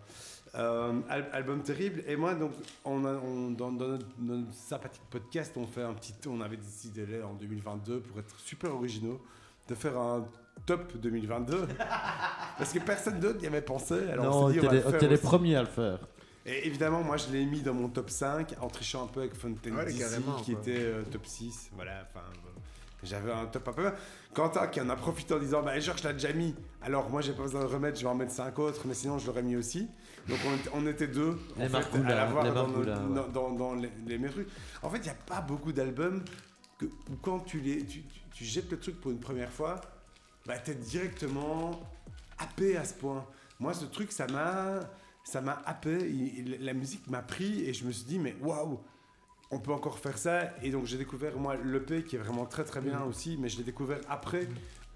Euh, al- album terrible. Et moi, donc, on a- on- dans, dans notre, notre sympathique podcast, on fait un petit, on avait décidé en 2022 pour être super originaux de faire un top 2022 parce que personne d'autre n'y avait pensé. Alors non, on on s'est dit, était on va les, le premiers à le faire. Et évidemment, moi, je l'ai mis dans mon top 5 en trichant un peu avec Fontaine Ouais, DC, qui quoi. était euh, top 6. Voilà, enfin, j'avais un top un peu. Quentin qui en a profité en disant Bah, Georges l'a déjà mis. Alors, moi, j'ai pas besoin de le remettre, je vais en mettre 5 autres, mais sinon, je l'aurais mis aussi. Donc, on était, on était deux en Les fait, à l'avoir dans, Marcoula, nos- ouais. dans, les, les mes trucs. En fait, il n'y a pas beaucoup d'albums que, où quand tu, les, tu, tu- tu jettes le truc pour une première fois, bah, t'es directement happé à ce point. Moi, ce truc, ça m'a, ça m'a happé. Il- il- la musique m'a pris et je me suis dit, mais waouh, on peut encore faire ça. Et donc, j'ai découvert, moi, l'EP qui est vraiment très très bien aussi, mais je l'ai découvert après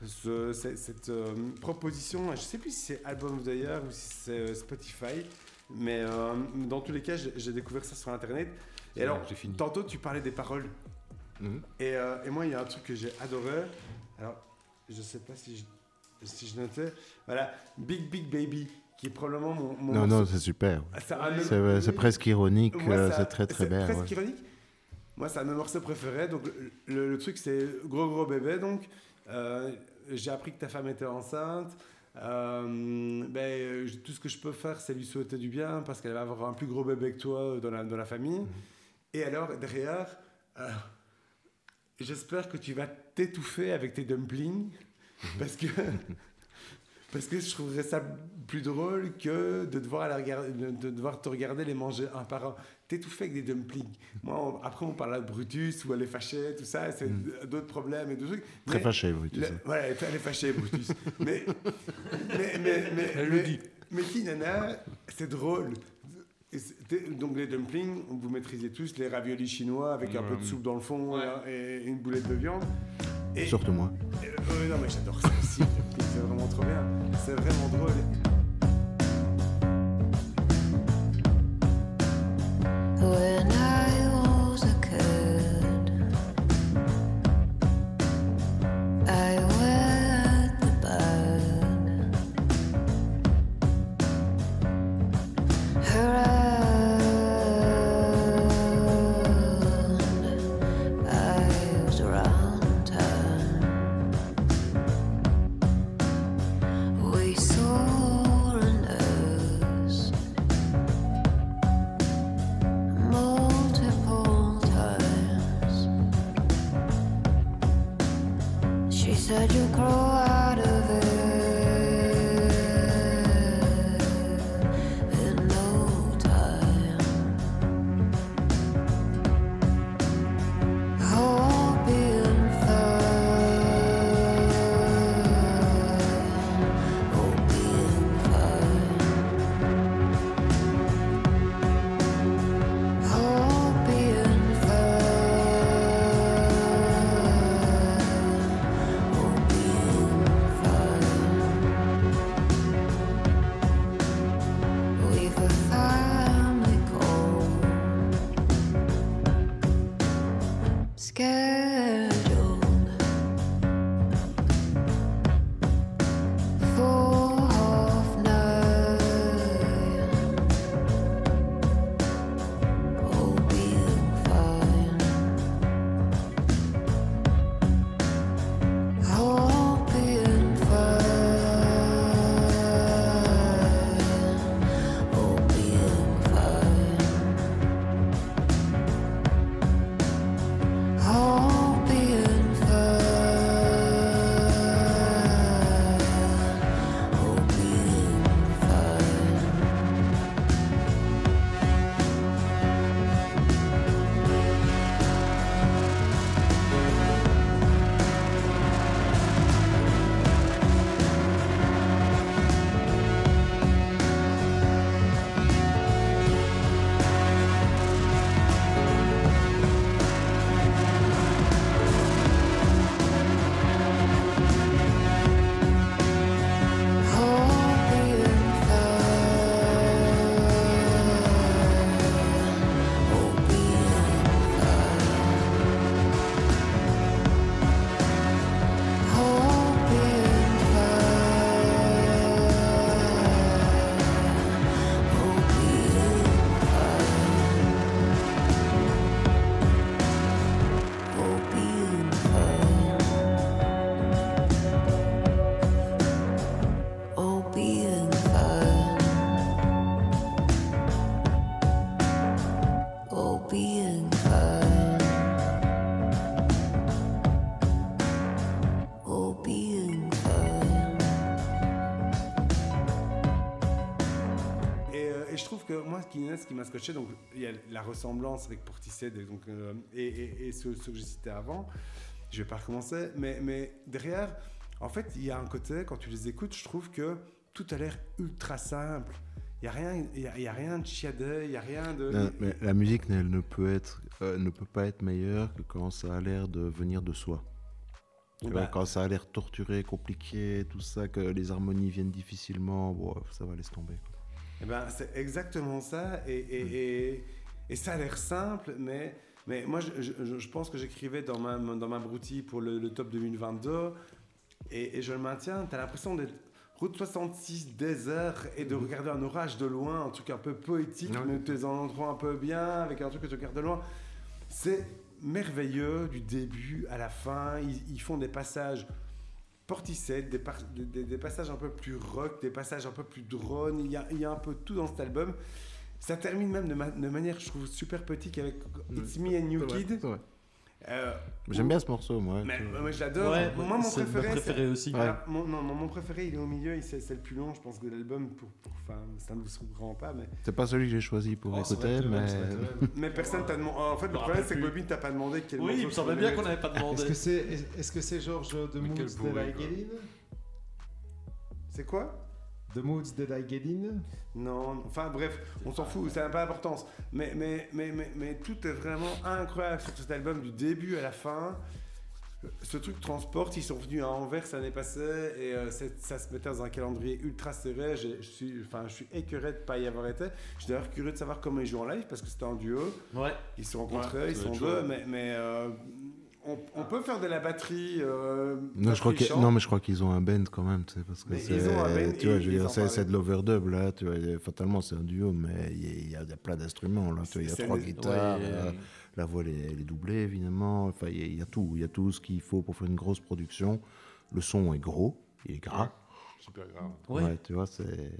ce- ce- cette euh, proposition. Je sais plus si c'est Album of the Year ou si c'est euh, Spotify, mais euh, dans tous les cas, j'ai découvert ça sur Internet. Et alors, fini. tantôt, tu parlais des paroles. Mhm. Et, et moi, il y a un truc que j'ai adoré. Alors, je sais pas si je, si je notais. Voilà, Big Big Baby, qui est probablement mon. mon Non, non, c'est super. Ah, c'est presque ironique, euh, c'est très très bien. presque ouais. ironique. Moi, c'est un de mes morceaux préférés. Donc, le, truc, c'est Gros Gros Bébé. Donc, Euh, j'ai appris que ta femme était enceinte. Euh, ben, tout ce que je peux faire, c'est lui souhaiter du bien parce qu'elle va avoir un plus gros bébé que toi dans la, dans la famille. Mhm. Et alors, derrière, euh, j'espère que tu vas t'étouffer avec tes dumplings parce que. Parce que je trouverais ça plus drôle que de devoir, aller regarder, de, de devoir te regarder les manger un par un. T'étouffer avec des dumplings. Moi, on- après, on parle de Brutus ou elle est fâchée, tout ça, c'est d'autres problèmes et d'autres trucs. Très Mais- fâché, oui, tu le- sais. voilà, elle est fâchée, Brutus. mais, mais, mais, mais, Elle mais, le dit. mais qui, nana, c'est drôle. Donc les dumplings, vous maîtrisez tous les raviolis chinois avec un peu de Ouais. soupe dans le fond et, et une boulette de viande. Et, Surtout moi. euh, ouais, non mais j'adore ça aussi. les dumplings, C'est vraiment trop bien. C'est vraiment drôle. When ce qui, ce m'a scotché, donc il y a la ressemblance avec Portishead et, donc, euh, et, et, ceux que j'ai cités avant. Je vais pas recommencer, mais, mais derrière, en fait, il y a un côté, quand tu les écoutes, je trouve que tout a l'air ultra simple. Il n'y a, rien- il y a, y a rien de chiadé, il n'y a rien de. Non, mais la musique elle ne peut être, euh, ne peut pas être meilleure que quand ça a l'air de venir de soi. Bah, quand ça a l'air torturé, compliqué, tout ça, que les harmonies viennent difficilement, bon, ça va laisser tomber. quoi. Eh ben, c'est exactement ça. Et, et, et, et ça a l'air simple, mais, mais moi, je, je- je pense que j'écrivais dans ma, dans ma broutille pour le, le top 2022, et, et je le maintiens. Tu as l'impression d'être route 66, désert, et de regarder un orage de loin, un truc un peu poétique. Ouais. mais tu es en endroit un peu bien, avec un truc que tu regardes de loin. C'est merveilleux du début à la fin. Ils, ils font des passages Portishead, des, par- des- des- des passages un peu plus rock, des passages un peu plus drone. Il y a, il y a un peu tout dans cet album. Ça termine même de, ma- de manière, je trouve, super poétique avec It's Me and vrai, Kid. Euh, J'aime bien ce morceau, moi. mais, je l'adore. Ouais, moi, mon préféré, aussi. Ouais. mon, non, mon, mon préféré, il est au milieu, il- c'est le plus long, je pense, de l'album. Pour, pour- enfin, ça ne vous surprend pas, mais, C'est pas celui que j'ai choisi pour Oh, écouter, mais mais personne t'a demandé. En fait, le problème, c'est que. Bobby t'a pas demandé quel Oui, il me semblait bien qu'on n'avait pas demandé. Est-ce que c'est est -ce c'est Georges de quoi. Get In C'est quoi? The Moods Did I Get In Non, enfin bref, on s'en fout, ça n'a pas d'importance. Mais, mais, mais, mais, mais tout est vraiment incroyable sur cet album du début à la fin. Ce truc transporte, ils sont venus à Anvers l'année passée et euh, ça se mettait dans un calendrier ultra serré. Je suis, enfin, je suis écœuré de ne pas y avoir été. Je suis d'ailleurs curieux de savoir comment ils jouent en live parce que c'était en duo. Ouais. Ils se sont rencontrés, Ouais, ils sont deux, mais, mais euh, on, on peut faire de la batterie. euh, non, je crois que, non, mais je crois qu'ils ont un band quand même, tu sais, parce que Mais c'est, ils ont un band tu vois, et je veux ils dire, en c'est, de l'overdub là, tu vois, fatalement c'est un duo, mais il y, a- il y a, il y a plein d'instruments là, tu vois, il y a trois guitares, ouais, euh, la voix elle est, elle est doublée évidemment, enfin il y, y a tout, il y a tout ce qu'il faut pour faire une grosse production. Le son est gros, il est gras, Super grave. Ouais. ouais, tu vois, c'est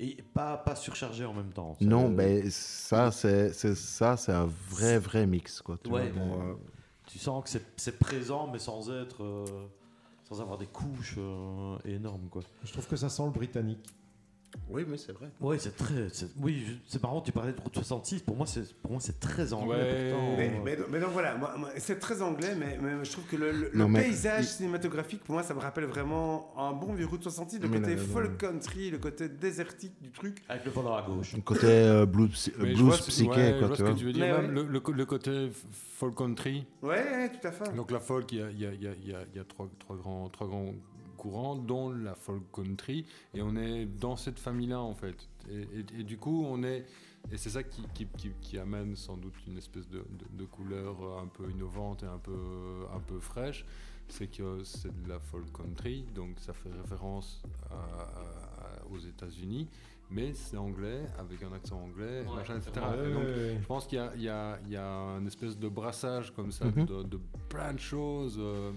Et pas, pas surchargé en même temps. Non, ben ça c'est, c'est ça, c'est un vrai vrai mix quoi. Tu Ouais, vois, bon, euh, Tu sens que c'est- présent, mais sans être. euh, sans avoir des couches euh, énormes, quoi. Je trouve que ça sent le britannique. Oui, mais c'est vrai. Oui, c'est très. c'est- Oui, c'est marrant, tu parlais de Route 66. Pour moi, c'est pour moi, c'est très anglais. Ouais. pourtant. Mais, mais, mais donc voilà, moi- moi, c'est très anglais, mais, mais je trouve que le, le- Non, le mais- paysage il- cinématographique, pour moi, ça me rappelle vraiment un bon vieux Route 66, le Mais côté là, là, folk country, le côté désertique du truc. Avec le volant à gauche. Le côté euh, blues, vois ce- psyché ouais, je quoi, vois tu ce que vois. tu veux dire. Mais même ouais. le, le co- le côté folk country. Ouais, tout à fait. Donc la folk, il y a, il y a- il y a- il y a- il y a trois, trois grands, trois grands courants, dont la folk country. Et on est dans cette famille-là, en fait. Et, et- et du coup, on est... Et c'est ça qui, qui- qui- qui amène sans doute une espèce de, de- de couleur un peu innovante et un peu, un peu fraîche. C'est que c'est de la folk country, donc ça fait référence à- à- aux États-Unis, mais c'est anglais, avec un accent anglais, Ouais, machin, etc. ouais, Et donc, ouais. je pense qu'il y a, il y a- il y a un espèce de brassage comme ça Mhm. de, de plein de choses. euh,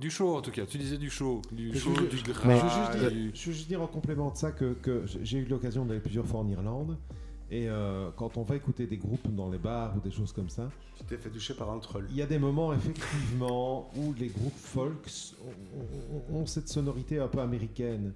du show en tout cas, tu disais du show, du je- du gras, je, veux juste dire, du- je veux juste dire en complément de ça que, que j'ai eu l'occasion d'aller plusieurs fois en Irlande. Et euh, quand on va écouter des groupes dans les bars ou des choses comme ça, Tu t'es fait toucher par un troll. il y a des moments effectivement où les groupes folks ont, ont- ont cette sonorité un peu américaine.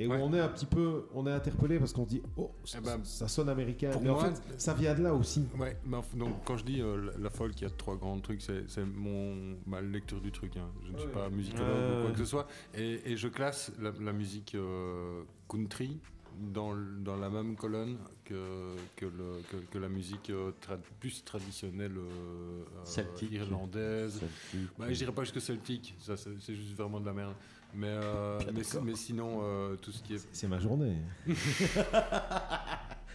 Et où Ouais. on est un petit peu, on est interpellé parce qu'on dit, oh, ça, Eh ben, ça sonne américain. pour Mais en fait, ça vient de là aussi. Ouais, donc quand je dis euh, la, folk, il y a trois grands trucs, c'est mon ma lecture du truc. hein. Je ne suis pas musicologue ou quoi que ce soit, et, et je classe la, la musique euh, country dans, la même colonne que, que, le, que, que la musique euh, tra- plus traditionnelle irlandaise. Celtique. Bah, je dirais pas jusque celtique, c'est juste vraiment de la merde. Mais, euh, Bien mais, sinon, euh, tout ce qui est C'est ma journée.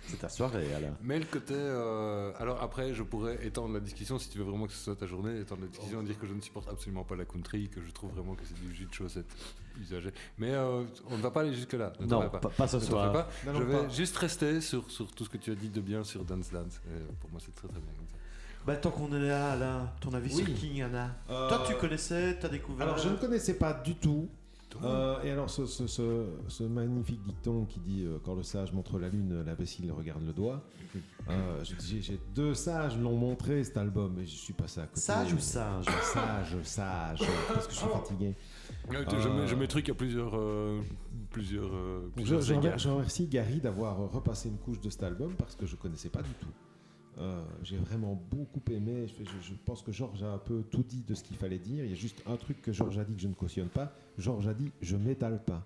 C'est ta soirée, Alain. Mais le côté. euh, alors après, je pourrais étendre la discussion si tu veux vraiment que ce soit ta journée, étendre la discussion et dire que je ne supporte absolument pas la country, que je trouve vraiment que c'est du jus de chaussette usagé. Mais euh, on ne va pas aller jusque-là. Non, pas. pas, pas ce Ne soir. pas. Non, je vais pas. juste rester sur, sur tout ce que tu as dit de bien sur Dance Dance. Et pour moi, c'est très très bien comme ça. Bah, tant qu'on est là, Alain, ton avis Oui. sur King Anna Euh, Toi, tu connaissais, t'as découvert Alors, je ne connaissais pas du tout. Euh, et alors, ce, ce- ce- ce magnifique dicton qui dit euh, Quand le sage montre la lune, l'imbécile regarde le doigt. Euh, j'ai j'ai deux sages l'ont montré cet album, et je suis passé à côté. Sage ou sage Sage, sage, parce que je suis fatigué. Ouais, Euh, je, mets, je mets truc à plusieurs, euh, plusieurs, euh, plusieurs je, je remercie Gary d'avoir repassé une couche de cet album parce que je connaissais pas du tout. Euh, J'ai vraiment beaucoup aimé. Je, je- je pense que Georges a un peu tout dit de ce qu'il fallait dire. Il y a juste un truc que Georges a dit que je ne cautionne pas. Georges a dit je m'étale pas.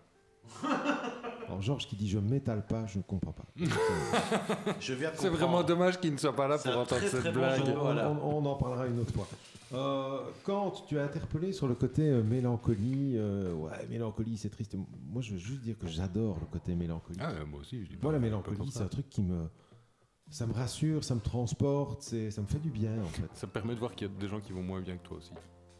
Alors Georges qui dit je m'étale pas, je ne comprends pas. Je viens C'est vraiment dommage qu'il ne soit pas là pour entendre très, cette très blague. On, Voilà. on- on en parlera une autre fois. Euh, quand tu as interpellé sur le côté euh, mélancolie, euh, ouais, mélancolie, c'est triste. Moi, je veux juste dire que j'adore le côté mélancolie. Ah, moi aussi, je dis pas- Moi, la mélancolie, c'est ça. un truc qui me, ça me rassure, ça me transporte, ça me fait du bien en fait. Ça me permet de voir qu'il y a des gens qui vont moins bien que toi aussi.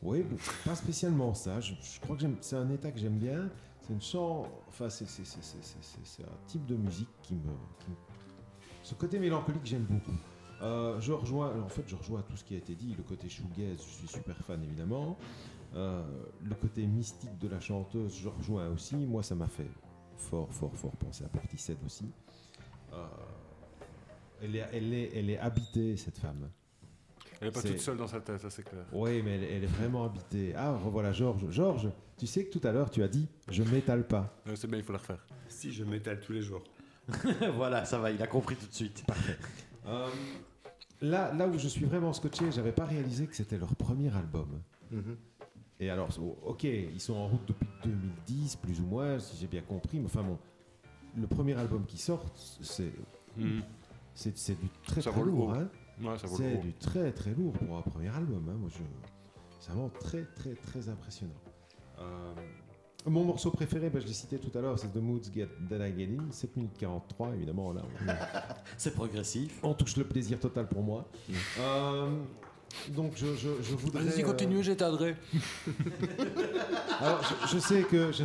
Oui, pas spécialement ça. Je, crois que c'est un état que j'aime bien. C'est une chant, enfin, c'est, un type de musique qui me, qui me- ce côté mélancolique, j'aime beaucoup. Euh, je rejoins, en fait, je rejoins tout ce qui a été dit. Le côté shoegaze, je suis super fan évidemment. Euh, le côté mystique de la chanteuse, je rejoins aussi. Moi, ça m'a fait fort, fort, fort penser à Portishead aussi. Euh, elle, est, elle, est, elle est habitée, cette femme. Elle est pas toute seule dans sa tête, ça c'est clair. Oui, mais elle, elle est vraiment habitée. Ah, revoilà Georges. Georges, tu sais que tout à l'heure, tu as dit je m'étale pas. Euh, c'est bien, il faut la refaire. Si je m'étale tous les jours. voilà, ça va, il a compris tout de suite. Euh, là, là où je suis vraiment scotché, j'avais pas réalisé que c'était leur premier album. Et alors, so- ok, ils sont en route depuis 2010, plus ou moins, si j'ai bien compris. Mais enfin bon, le premier album qui sort, c'est c'est c'est du très Ça très vaut le lourd. hein. Ouais, ça vaut le C'est du très très lourd pour un premier album. hein. Moi, je... C'est vraiment très très très impressionnant. Euh, Mon morceau préféré, ben, je l'ai cité tout à l'heure, c'est The Moods Get That I Get In, 7 minutes 43, évidemment. Là, C'est progressif. on touche le plaisir total pour moi. Euh, donc, je, je, je voudrais. Vas-y, euh, continue, j'éteindrai. alors, je, je sais que. Je,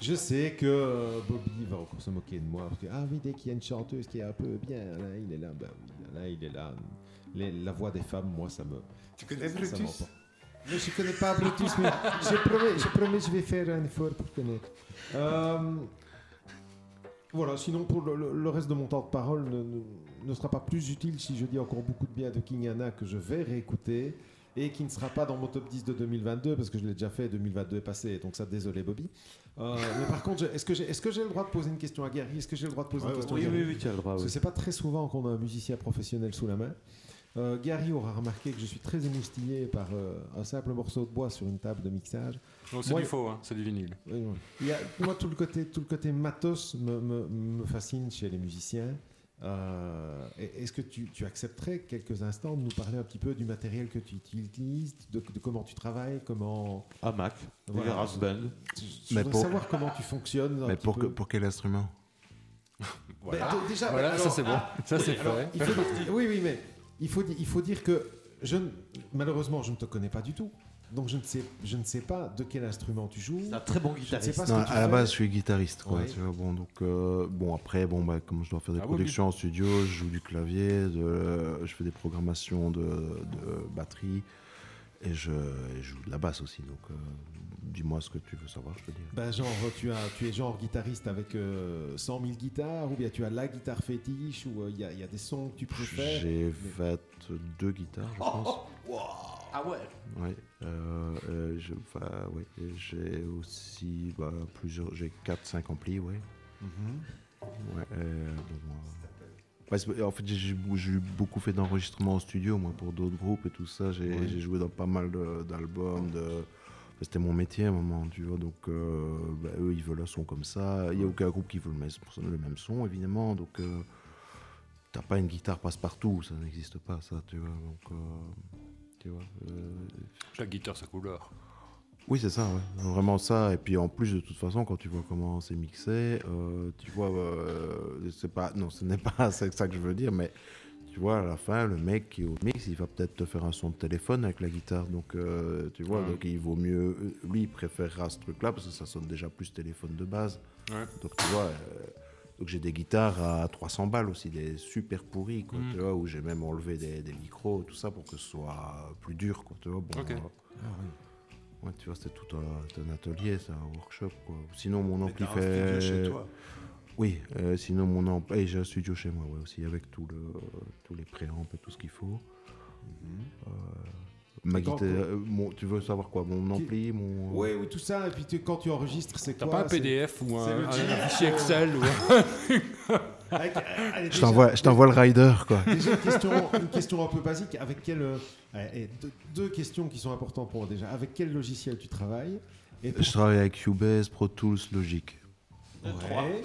je sais que euh, Bobby va encore se moquer de moi. Parce que, ah oui, dès qu'il y a une chanteuse qui est un peu bien, là, il est là. Ben oui, là, il est là. Les- la voix des femmes, moi, ça me. Tu connais ça Bluetooth m'emporte. Mais je connais pas Bluetooth, mais je promets, je promets, je vais faire un effort pour connaître. Euh, voilà, sinon pour le, le- le reste de mon temps de parole ne, ne- ne sera pas plus utile si je dis encore beaucoup de bien de King Anna que je vais réécouter et qui ne sera pas dans mon top 10 de 2022 parce que je l'ai déjà fait, 2022 est passé, donc ça désolé Bobby. Euh, mais par contre, est-ce que j'ai est-ce que j'ai le droit de poser une question à Gary? Est-ce que j'ai le droit de poser Ouais, une question Oui, à Gary? oui, oui, tu as le droit. parce oui. que c'est pas très souvent qu'on a un musicien professionnel sous la main. Euh, Gary aura remarqué que je suis très émoustillé par euh, un simple morceau de bois sur une table de mixage. Non, c'est Moi, du faux, hein, c'est du vinyle. Oui, oui. Il y a- moi, tout le côté, tout le côté matos me, me- me fascine chez les musiciens. Euh, Est-ce que tu, tu accepterais quelques instants de nous parler un petit peu du matériel que tu utilises, de, de comment tu travailles, comment... Ah, Mac, Voilà. voilà. Band. Je, voudrais pour- savoir comment tu fonctionnes. un Mais petit pour, que- peu. pour quel instrument Ben, d- déjà, Voilà, alors- ça c'est bon. Ça c'est alors, fait. il faut- oui, oui, mais il faut, il faut dire que je, malheureusement, je ne te connais pas du tout. Donc je ne sais, je ne sais pas de quel instrument tu joues. C'est un très bon guitariste. Non, à la base, je suis guitariste, quoi. Ouais. tu vois, bon, donc, euh, bon, après, bon, bah, comme je dois faire des Ah, productions en studio, je joue du clavier, de, euh, je fais des programmations de, de batterie et je, et je joue de la basse aussi. Donc, euh, dis-moi ce que tu veux savoir, je te dis. Ben genre, tu, as, tu es genre guitariste avec euh, 100 000 guitares, ou bien tu as la guitare fétiche, ou euh, il y, a- il y a des sons que tu préfères. J'ai 22 guitares, je pense. Ah ouais Ouais, euh, euh, ouais, j'ai aussi bah, plusieurs, j'ai 4-5 amplis, ouais. Ouais, euh, ouais, en fait, j'ai beaucoup fait d'enregistrements en studio, moi, pour d'autres groupes et tout ça. J'ai Ouais. joué dans pas mal d'albums. De, C'était mon métier à un moment, tu vois. Donc, euh, bah, eux, ils veulent un son comme ça. Il n'y a aucun groupe qui veut le même, le même son, évidemment. Donc, euh, t'as pas une guitare passe-partout, ça n'existe pas, ça, tu vois. Donc, euh, tu vois. euh, Chaque guitare sa couleur. oui, c'est ça, ouais. vraiment ça. Et puis en plus, de toute façon, quand tu vois comment c'est mixé, euh, tu vois, euh, c'est pas, non, ce n'est pas ça que je veux dire, mais tu vois, à la fin, le mec qui est au mix, il va peut-être te faire un son de téléphone avec la guitare, donc euh, tu vois, Ouais. donc il vaut mieux, lui, il préférera ce truc-là parce que ça sonne déjà plus téléphone de base. Ouais. Donc tu vois, donc j'ai des guitares à 300 balles aussi, des super pourries, quoi, Mm. tu vois, où j'ai même enlevé des, des micros, tout ça pour que ce soit plus dur, quoi, tu vois. Bon, Ok. euh, Ah. Ouais, tu vois, c'était tout un, un atelier, c'est un workshop. Quoi. Sinon, mon ampli t'as un studio fait. chez toi. Oui, euh, sinon, mon ampli. Et j'ai un studio chez moi ouais, aussi, avec tout le, tous les préamps et tout ce qu'il faut. Euh, ma guitare, euh, mon- tu veux savoir quoi Mon ampli, mon. Oui, oui, tout ça. Et puis tu- quand tu enregistres, c'est T'as quoi pas un C'est- PDF ou c'est un, le un Jeep, fichier euh, Excel ou avec- allez, Je déjà- t'envoie, je t'envoie le rider, quoi. Déjà, une question, une question un peu basique. Avec quel, euh, eh, deux, deux questions qui sont importantes pour moi déjà. Avec quel logiciel tu travailles et Je travaille avec Cubase, Pro Tools, Logic. Ouais,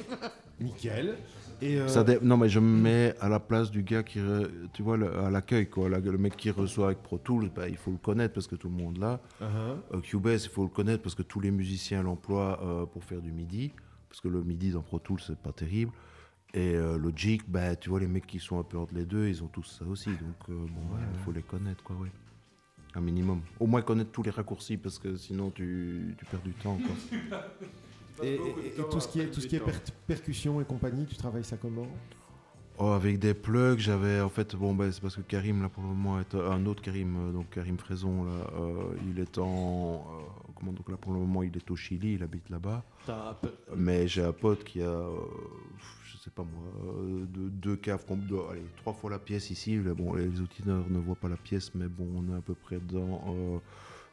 nickel. Et euh, Ça dé- Non, mais je me mets à la place du gars qui, re- tu vois, le- à l'accueil, quoi. La- le mec qui reçoit avec Pro Tools, bah, il faut le connaître parce que tout le monde l'a. Euh, Cubase, il faut le connaître parce que tous les musiciens l'emploient euh, pour faire du MIDI, parce que le MIDI dans Pro Tools, c'est pas terrible. Et euh, Logic, bah, tu vois, les mecs qui sont un peu entre les deux, ils ont tous ça aussi. Donc, euh, bon, ouais, il faut les connaître, quoi, ouais. Un minimum. Au moins connaître tous les raccourcis, parce que sinon, tu, tu perds du temps, quoi. et, et- et tout ce qui est, tout ce qui est per- percussion et compagnie, tu travailles ça comment? Oh, avec des plugs, j'avais en fait, bon, ben, c'est parce que Karim, là, pour le moment, est un autre Karim, euh, donc Karim Fraison, là, euh, il est en. euh, comment donc là, pour le moment, il est au Chili, il habite là-bas. Mais j'ai un pote qui a, euh, je sais pas moi, euh, deux, deux caves, allez, trois fois la pièce ici. Là, bon, les auditeurs ne voient pas la pièce, mais bon, on est à peu près dans euh,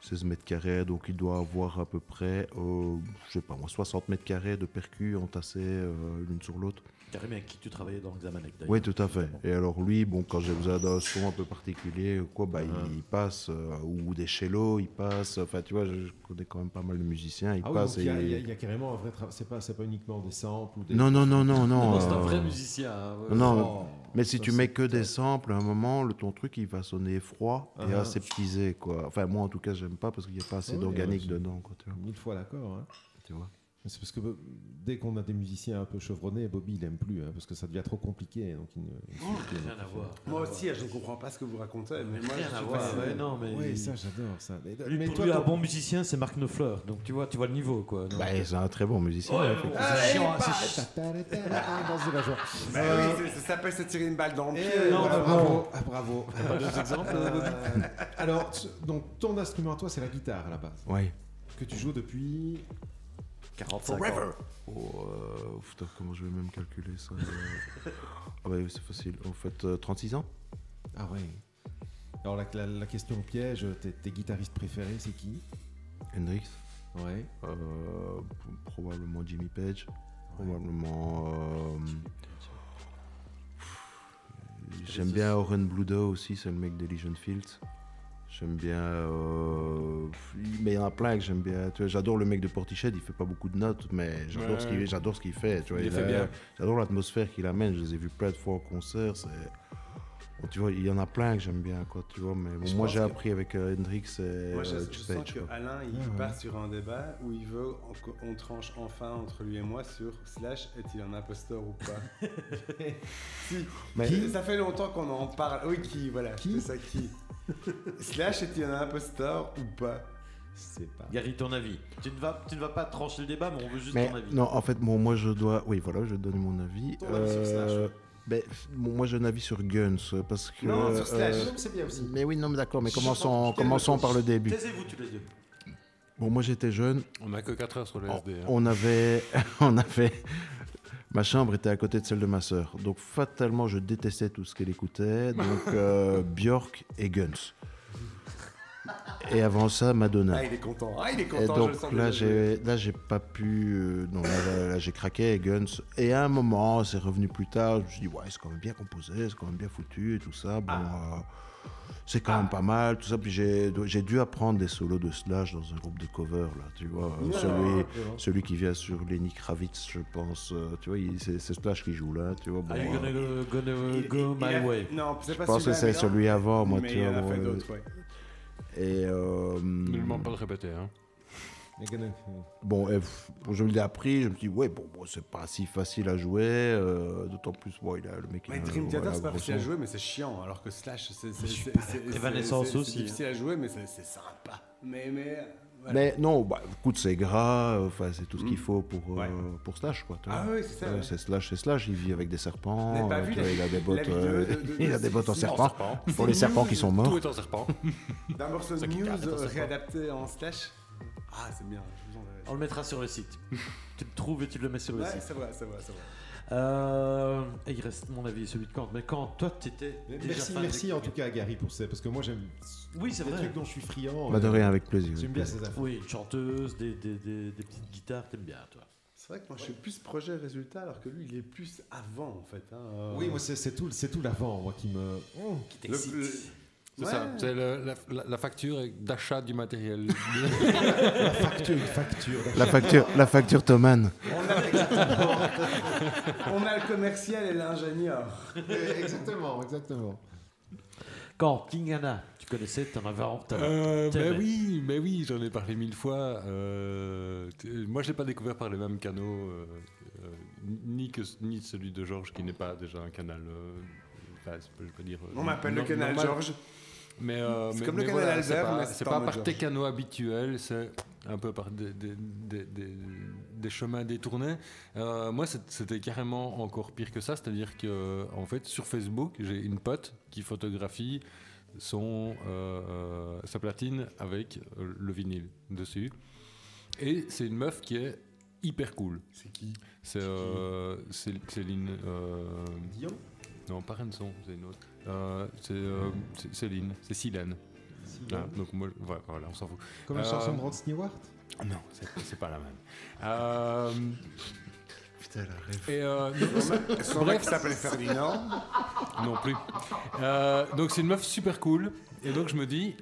16 mètres carrés, donc il doit avoir à peu près, euh, je sais pas moi, 60 mètres carrés de percus entassés euh, l'une sur l'autre. Karim avec qui tu travaillais dans Xamanek d'ailleurs. Oui, tout à fait. Et alors lui, bon, quand j'ai besoin d'un son un peu particulier, quoi, bah, il passe, euh, ou des cellos, il passe. Enfin, tu vois, je, connais quand même pas mal de musiciens. Il Ah oui, passe il y, il y il y a carrément un vrai travail. C'est pas, pas uniquement des samples ou des. Non, non, non, non, non. Non, c'est un euh, vrai musicien. hein, ouais. Non, mais si tu mets que des samples, à un moment, le, ton truc, il va sonner froid et Ah. aseptisé, quoi. Enfin, moi, en tout cas, j'aime pas parce qu'il n'y a pas assez Oui, d'organique dedans, quoi, tu vois. Mille fois d'accord. hein. Tu vois. C'est parce que euh, dès qu'on a des musiciens un peu chevronnés, Bobby il aime plus, hein, parce que ça devient trop compliqué. Donc il ne- il ne plus. Rien à voir. Moi aussi, je ne comprends pas ce que vous racontez, mais moi, Rien je à voir. Ouais, non, mais. Oui, ça j'adore ça. Mais, Lui, mais pour toi, lui, un bon musicien, c'est Marc Knopfler. Donc tu vois, tu vois le niveau, quoi. Donc, Bah, c'est un très bon musicien. Ouais, c'est chiant, hein, c'est Ah, Euh, oui, c'est- ça s'appelle se tirer une balle dans le pied. non, mais bravo, ah, bravo. Pas d'autres exemples Euh, alors, donc ton instrument à toi, c'est la guitare à la base, Ouais. que tu joues depuis 45 ans. Oh, euh, putain, comment je vais même calculer ça euh, Ah, bah, oui, c'est facile. En fait, euh, 36 ans Ah ouais. Alors la, la- la question piège, tes, tes guitaristes préférés, c'est qui? Hendrix Ouais. euh, Probablement Jimmy Page. Probablement. euh, J'aime bien Oren Bludo aussi, c'est le mec de Legion Fields. J'aime bien. euh, Mais il y en a plein que j'aime bien. Tu vois, J'adore le mec de Portiched, il fait pas beaucoup de notes, mais j'adore Ouais. ce qu'il j'adore ce qu'il fait. Tu vois, Il fait a- bien. J'adore l'atmosphère qu'il amène. Je les ai vus plein de fois au concert. c'est- Bon, tu vois, il y en a plein que j'aime bien, quoi, tu vois. Mais bon, moi, j'ai que- appris avec euh, Hendrix et Moi, je, euh, je sens que. Alain, il Ah ouais. part sur un débat où il veut qu'on tranche enfin entre lui et moi sur Slash est-il un imposteur ou pas? si. Mais- Qui Ça fait longtemps qu'on en parle. Oui, qui Voilà. Qui? C'est ça qui? Slash est-il un imposteur ou pas? Je sais pas. Gary, ton avis. Tu ne, vas, tu ne vas pas trancher le débat, mais on veut juste Mais ton avis. non, en fait, bon, moi je dois. Oui, voilà, je donne mon avis. Ton avis sur Slash, ouais. ben, bon, moi j'ai un avis sur Guns parce que. Non, sur Slash. euh, c'est bien aussi. mais oui, non, mais d'accord, mais commençons, commençons par le début. Taisez-vous tous les deux. Bon, moi j'étais jeune, On a que 4 heures sur le on, SD. hein. on avait. on avait. Ma chambre était à côté de celle de ma sœur. Donc fatalement, je détestais tout ce qu'elle écoutait. Donc euh, Björk et Guns. Et avant ça, Madonna. Ah, il est content. Ah, il est Et content. je le donc sens là, j'ai là j'ai pas pu. euh, non, là, là, là, j'ai craqué et Guns. Et à un moment, c'est revenu plus tard. Je me suis dit ouais, c'est quand même bien composé, c'est quand même bien foutu et tout ça. Bon, Ah. euh, c'est quand même pas mal, tout ça. Puis j'ai j'ai dû apprendre des solos de Slash dans un groupe de cover là, tu vois. euh, celui celui qui vient sur Lenny Kravitz, je pense. euh, tu vois, il- c'est Slash qui joue là, tu vois. Bon, Are you gonna go, gonna Il- go il- il my a- way? Non, c'est je pas pense que c'est celui avant, moi, mais tu il vois. en a fait euh, d'autres, ouais. Et euh, Ne demande pas de répéter. Hein. Euh, Bon, bon, je l'ai appris, je me dis, ouais, bon, bon, c'est pas si facile à jouer, euh, d'autant plus, bon, il a le mec. Mais Dream Theater, voilà, c'est pas facile à jouer, mais c'est chiant. Alors que Slash, c'est Evanescence c'est- c'est aussi, difficile à jouer, mais c'est sympa. Mais, mais, voilà. Mais non, bah, écoute, c'est gras, euh, enfin, c'est tout ce qu'il Mm. faut pour, euh, Ouais. pour Slash, quoi. Ah oui, c'est ça. Ouais, ouais. c'est Slash, c'est Slash, il vit avec des serpents, euh, vu vois, il a des bottes, euh, de- de- il a de- des bottes en serpent, pour les serpents qui sont Tout morts. est en serpent. D'un morceau de news euh, réadapté en Slash. Ah, c'est bien. On le mettra sur le site. tu le trouves et tu le mets sur le Ouais, site. c'est vrai, c'est vrai, c'est vrai. Euh, et il reste, mon avis, celui de Kant. Mais quand toi, tu étais. Merci, merci en tout cas à Gary pour ça, parce que moi j'aime Oui, c'est des vrai. trucs dont je suis friand. Bah, de euh, rien, avec plaisir. J'aime bien ces affaires. Oui, une chanteuse, des, des, des, des petites guitares, t'aimes bien, toi. C'est vrai que moi, je suis plus projet résultat, alors que lui, il est plus avant, en fait. hein, euh. Oui, moi c'est c'est tout, c'est tout l'avant, moi qui me. Oh, Qui Le- t'excite. le- C'est Ouais. ça, c'est la, la- la facture d'achat du matériel. la facture, une facture. La facture, la facture Thoman. On a, exactement. On a le commercial et l'ingénieur. exactement, exactement. Quand King Anna, tu connaissais, t'en avais en t'en- Euh, mais oui, mais oui, j'en ai parlé mille fois. euh, moi, je l'ai pas découvert par les mêmes canaux, euh, euh, ni que ni celui de Georges, qui n'est pas déjà un canal. enfin, je peux dire. On m'appelle le canal. Georges. Mais, euh, C'est mais- comme le canal voilà, c'est Albert, pas- c'est c'est pas par tes canaux habituels, c'est un peu par des, des- des- des- des chemins détournés. Euh, moi, c'est- c'était carrément encore pire que ça, c'est-à-dire que en fait, sur Facebook, j'ai une pote qui photographie son euh, sa platine avec le vinyle dessus, et c'est une meuf qui est hyper cool. C'est qui? C'est euh, c'est Céline. euh, Dion? Non, pas Renson, c'est une autre. Euh, c'est euh, c'est Céline, c'est Silène. Ah, donc moi, voilà, voilà, on s'en fout. Comme la Euh, chanson de Rod Stewart Non, c'est pas la même. Euh, Putain, la rêve. et euh, Son mec s'appelle Ferdinand. non plus. Euh, donc c'est une meuf super cool. Et donc je me dis,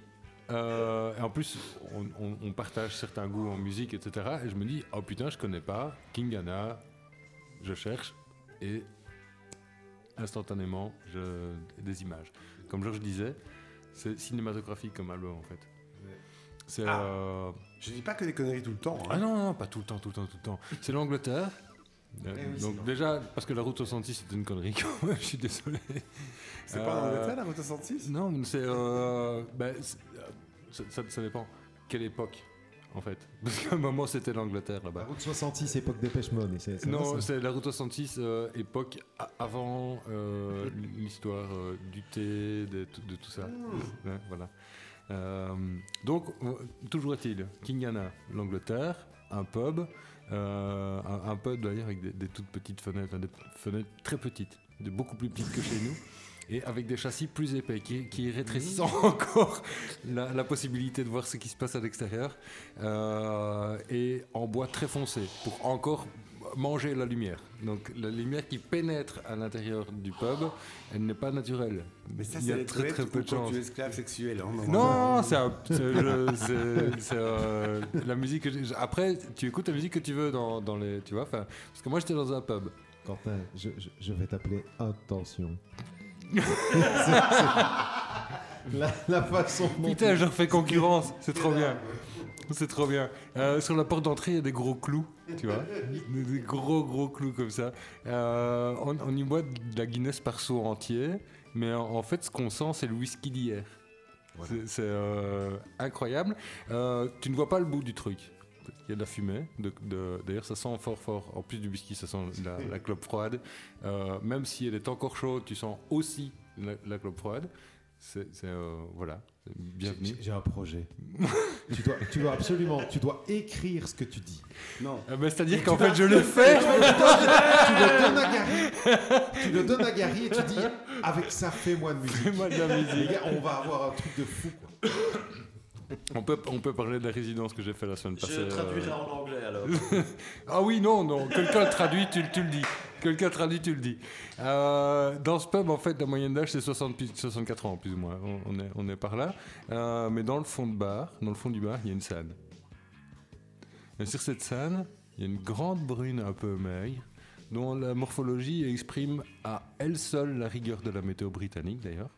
euh, et en plus on, on- on partage certains goûts en musique, etc. Et je me dis, oh putain, je connais pas King Anna. Je cherche et instantanément je, des images. Comme je disais, c'est cinématographique comme album en fait. C'est Ah. euh, Je dis pas que des conneries tout le temps. hein. ah non, non, pas tout le temps, tout le temps, tout le temps. C'est l'Angleterre. Euh, Eh oui, donc déjà, parce que la route 66 c'est une connerie quand même, je suis désolé. C'est pas en Euh, Angleterre, la route 66 Non, c'est... euh, euh, ça, ça- ça dépend. Quelle époque, en fait Parce qu'à un moment c'était l'Angleterre La là-bas. route 66, époque Dépêche Mode. Non, c'est la route 66, euh, époque a- avant euh, l'histoire euh, du thé, de, tout- de tout ça. Ouais, voilà. Donc, toujours est-il, King Anna, l'Angleterre, un pub, un, un pub d'ailleurs avec des, des toutes petites fenêtres, des fenêtres très petites, de beaucoup plus petites que chez nous. Et avec des châssis plus épais, qui, qui rétrécissent encore la, la possibilité de voir ce qui se passe à l'extérieur. Euh, et en bois très foncé, pour encore manger la lumière. Donc la lumière qui pénètre à l'intérieur du pub, elle n'est pas naturelle. Mais ça, Il y c'est très très peu de chance. tu es esclave sexuel. hein. Non, c'est euh, la musique. que Après, tu écoutes la musique que tu veux dans, dans les, tu vois. Parce que moi, j'étais dans un pub. Quentin, je, je- je vais t'appeler attention. la, la façon dont Putain, je refais concurrence. C'est trop bien. C'est trop bien. Euh, sur la porte d'entrée, il y a des gros clous, tu vois. Des, des gros, gros clous comme ça. Euh, on, on y boit de la Guinness par seau entier. Mais en, en fait, ce qu'on sent, c'est le whisky d'hier. C'est- C'est euh, incroyable. Euh, tu ne vois pas le bout du truc. Il y a de la fumée. De, de- D'ailleurs, ça sent fort, fort. En plus du whisky, ça sent la, la clope froide. Euh, même si elle est encore chaude, tu sens aussi la, la clope froide. C'est euh, voilà. Bienvenue. J'ai- un projet. tu, dois, tu dois absolument, tu dois écrire ce que tu dis. Non. Ah ben, C'est-à-dire qu'en fait, je l'ai fait. Tu le donnes à Gary. Tu le donnes à Gary et tu dis avec ça, fais-moi de musique. Fais-moi de la musique. Les gars, on va avoir un truc de fou. Quoi. On peut, on peut parler de la résidence que j'ai fait la semaine passée. Je traduirai euh. en anglais alors. Ah oui, non, non. Quelqu'un le traduit, tu, tu le dis. Quelqu'un traduit, tu le dis. Euh, dans ce pub, en fait, la moyenne d'âge, c'est 60 pi- 64 ans, plus ou moins. On, on est, on est par là. Euh, mais dans le fond de bar, dans le fond du bar, il y a une scène. Et sur cette scène, il y a une grande brune un peu maigre, dont la morphologie exprime à elle seule la rigueur de la météo britannique, d'ailleurs.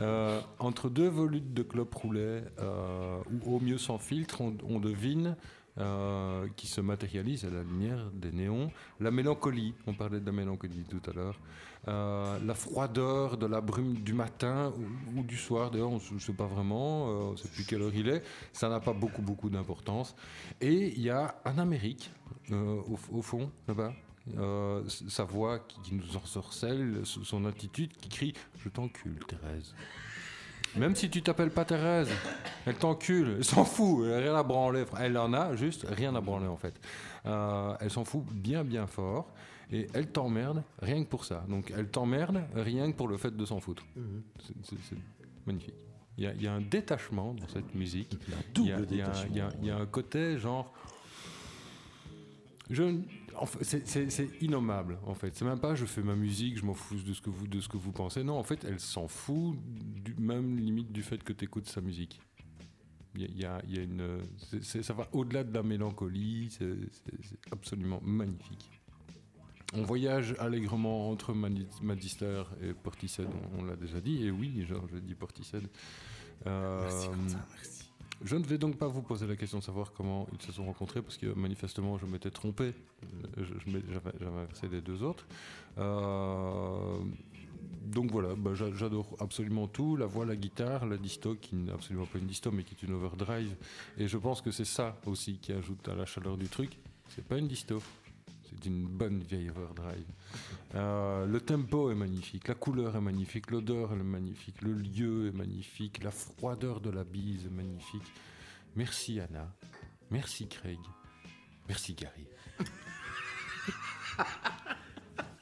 Euh, entre deux volutes de clopes roulées, euh, ou au mieux sans filtre, on, devine euh, qui se matérialise à la lumière des néons. La mélancolie, on parlait de la mélancolie tout à l'heure. La froideur de la brume du matin ou, du soir, d'ailleurs, on ne sait pas vraiment, euh, on ne sait plus quelle heure il est. Ça n'a pas beaucoup, beaucoup d'importance. Et il y a un Amérique, au fond, là-bas. Euh, sa voix qui, qui nous ensorcelle, son attitude qui crie Je t'encule, Thérèse. Même si tu t'appelles pas Thérèse, elle t'encule, elle s'en fout, elle a rien à branler. Elle en a juste rien à branler en fait. Euh, elle s'en fout bien bien fort et elle t'emmerde rien que pour ça. Donc elle t'emmerde rien que pour le fait de s'en foutre. C'est- c'est- magnifique. Il y, a, il y a un détachement dans cette musique. Il y a, double il y a- il y a- il y a un côté genre. Je, c'est- innommable en fait. C'est même pas je fais ma musique, je m'en fous de ce que vous de ce que vous pensez. Non, en fait, elle s'en fout même limite du fait que tu écoutes sa musique. Il y a, y a- une, ça va au-delà de la mélancolie. C'est absolument magnifique. On voyage allègrement entre Magister et Portishead, on, l'a déjà dit. Et oui, genre, je dis Portishead. Euh, merci. Je ne vais donc pas vous poser la question de savoir comment ils se sont rencontrés, parce que manifestement je m'étais trompé. Euh, J'avais inversé les deux autres. Euh, donc voilà, bah, j'a- j'adore absolument tout. La voix, la guitare, la disto, qui n'est absolument pas une disto, mais qui est une overdrive. Et je pense que c'est ça aussi qui ajoute à la chaleur du truc. C'est pas une disto. C'est une bonne vieille overdrive. Euh, le tempo est magnifique, la couleur est magnifique, l'odeur est magnifique, le lieu est magnifique, la froideur de la bise est magnifique. Merci Anna, merci Craig, merci Gary.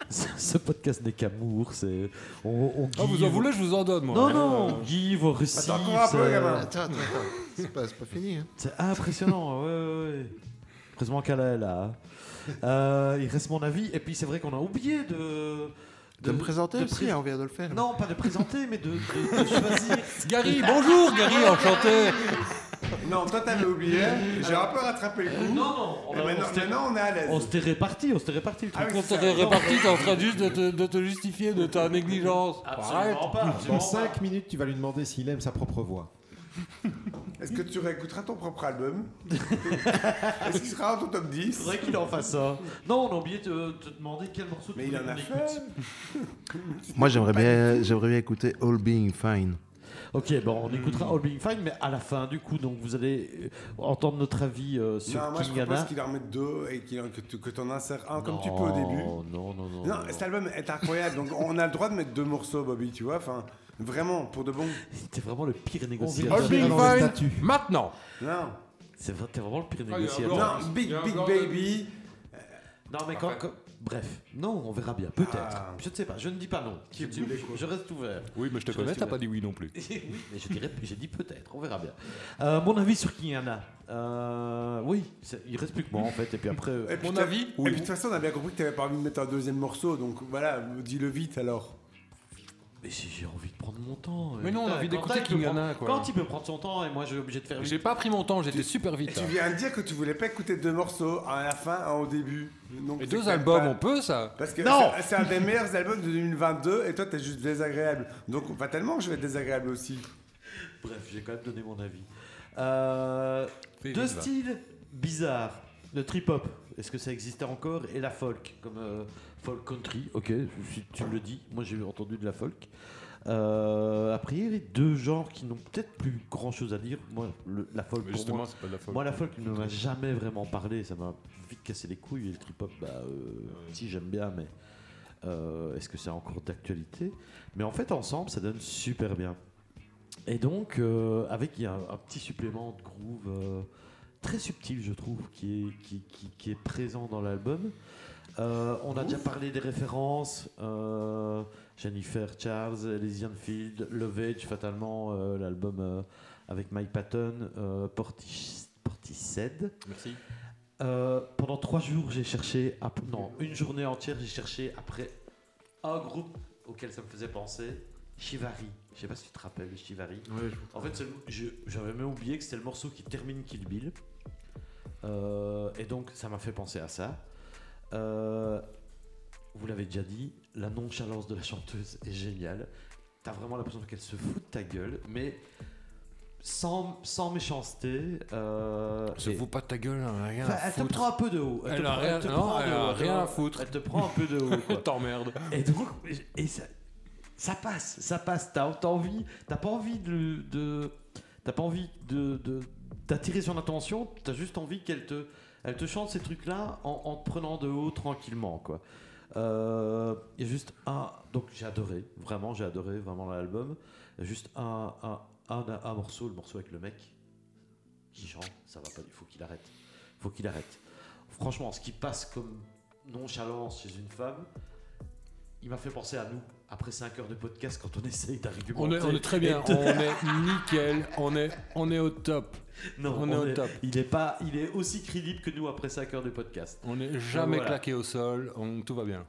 Ce podcast n'est qu'amour, c'est. On, on Ah, vous en voulez, je vous en donne, moi. Non, Euh, non, on give, on receive. Attends, encore un peu, c'est- gamin. Attends, attends, attends. C'est pas, c'est pas fini. Hein. C'est impressionnant, ouais, ouais, ouais. Heureusement qu'elle est là. Euh, il reste mon avis, et puis c'est vrai qu'on a oublié de. De me présenter de aussi, pré- on vient de le faire. Non, pas de présenter, mais de, de- de choisir. Gary, bonjour Gary, enchanté. Non, toi t'avais oublié, j'ai un peu rattrapé le coup. Non, non, on, Et a- maintenant, on s'était- maintenant, on est à l'aise. on s'était réparti, on s'était réparti le truc. Ah oui, On c'est t'aurait ça. réparti, t'es en train juste de te, de te justifier de ta négligence. Absolument pas. Dans absolument 5 minutes, tu vas lui demander s'il aime sa propre voix. Est-ce que tu réécouteras ton propre album Est-ce qu'il sera dans ton top Il 10 faudrait qu'il en fasse ça. Non, on a oublié de te demander quel morceau tu Mais il en a fait. Moi, j'aimerais bien, j'aimerais bien écouter All Being Fine. Ok, bon, on écoutera All Being Fine, mais à la fin, du coup, donc vous allez euh, entendre notre avis euh, sur Non, moi je King propose Anna. qu'il en mette deux et qu'il- que tu que t'en insères un comme tu peux au début. Non, non, non. Non, cet album est incroyable. Donc on a le droit de mettre deux morceaux, Bobby, tu vois. Enfin, vraiment, pour de bon. T'es vraiment le pire On négociateur. le Fine. statut. Maintenant. Non, t'es vraiment le pire Ah, négociateur. non, Big Big. Baby. Non, mais quand, quand- Bref, non, on verra bien. Peut-être. Ah. Je ne sais pas, je ne dis pas non. Je, dis- reste ouvert. Oui, mais je te Je connais, t'as pas dit oui non plus. oui, mais je dirais, j'ai dit peut-être, on verra bien. Euh, mon avis sur King Anna. Euh, oui, il reste plus que moi en fait, et puis après. euh, Et puis, Mon avis, Et puis de toute façon, on a bien compris que t'avais pas envie de mettre un deuxième morceau. Donc voilà, dis-le vite alors. Mais si j'ai envie de prendre mon temps. Mais non, on a envie d'écouter King quoi. Quand il peut prendre son temps et moi je suis obligé de faire vite. J'ai pas pris mon temps, j'étais super Et vite. tu viens de dire que tu voulais pas écouter deux morceaux, un à la fin, un au début. Donc, Et deux albums, pas- on peut ça Parce que Non c'est- un des meilleurs albums de 2022 et toi t'es juste désagréable. Donc fatalement je vais être désagréable aussi. Bref, j'ai quand même donné mon avis. Euh, deux vite, styles bizarres. Le trip-hop, est-ce que ça existait encore? Et la folk, comme euh, folk country, ok, si tu le dis, moi j'ai entendu de la folk. Euh, a priori, deux genres qui n'ont peut-être plus grand-chose à dire. Moi, le- la folk, pour Justement, moi, c'est pas de la folie. moi, la folk ne m'a jamais vraiment parlé, ça m'a vite cassé les couilles. Et le trip-hop, bah, euh, si j'aime bien, mais euh, est-ce que c'est encore d'actualité? Mais en fait, ensemble, ça donne super bien. Et donc, euh, avec il y a un, un petit supplément de groove très subtil, je trouve, qui est, qui, qui- qui est présent dans l'album. Euh, on a déjà parlé des références. euh, Jennifer Charles, Elysian Field, Lovage, fatalement, euh, l'album avec Mike Patton, Portis- Portishead. Merci. Pendant trois jours, j'ai cherché, non, une journée entière, j'ai cherché après un groupe auquel ça me faisait penser, Shivari. Je sais pas si tu te rappelles de Shivari. En fait, j'avais même oublié que c'était le morceau qui termine Kill Bill. Et donc, ça m'a fait penser à ça. Euh, vous l'avez déjà dit, la nonchalance de la chanteuse est géniale. T'as vraiment l'impression qu'elle se fout de ta gueule, mais sans, sans méchanceté. euh, Se et- fout pas de ta gueule, hein, rien Enfin, à elle te foutre. prend un peu de haut. Elle te a prend- rien- te non, prend elle a haut, rien à elle- foutre. Elle te prend un peu de haut. quoi. T'emmerdes. Et donc, et ça, ça passe, ça passe. T'as t'as envie, t'as pas envie de, de- t'as pas envie de- d'attirer son attention. T'as juste envie qu'elle te, elle te chante ces trucs-là en, prenant de haut tranquillement, quoi. Euh, y a juste un. Donc j'ai adoré, vraiment, j'ai adoré vraiment l'album. Juste un, un, un, un morceau, le morceau avec le mec qui chante, ça va pas, il faut qu'il arrête. Faut qu'il arrête. Franchement, ce qui passe comme nonchalance chez une femme, il m'a fait penser à nous, après 5 heures de podcast, quand on essaye d'argumenter. On est, on est très bien, de- on est nickel, on est, on est au top. Non, on est au top. Il est, pas, il est aussi crédible que nous après 5 heures de podcast. On n'est jamais Voilà. claqué au sol, on- tout va bien.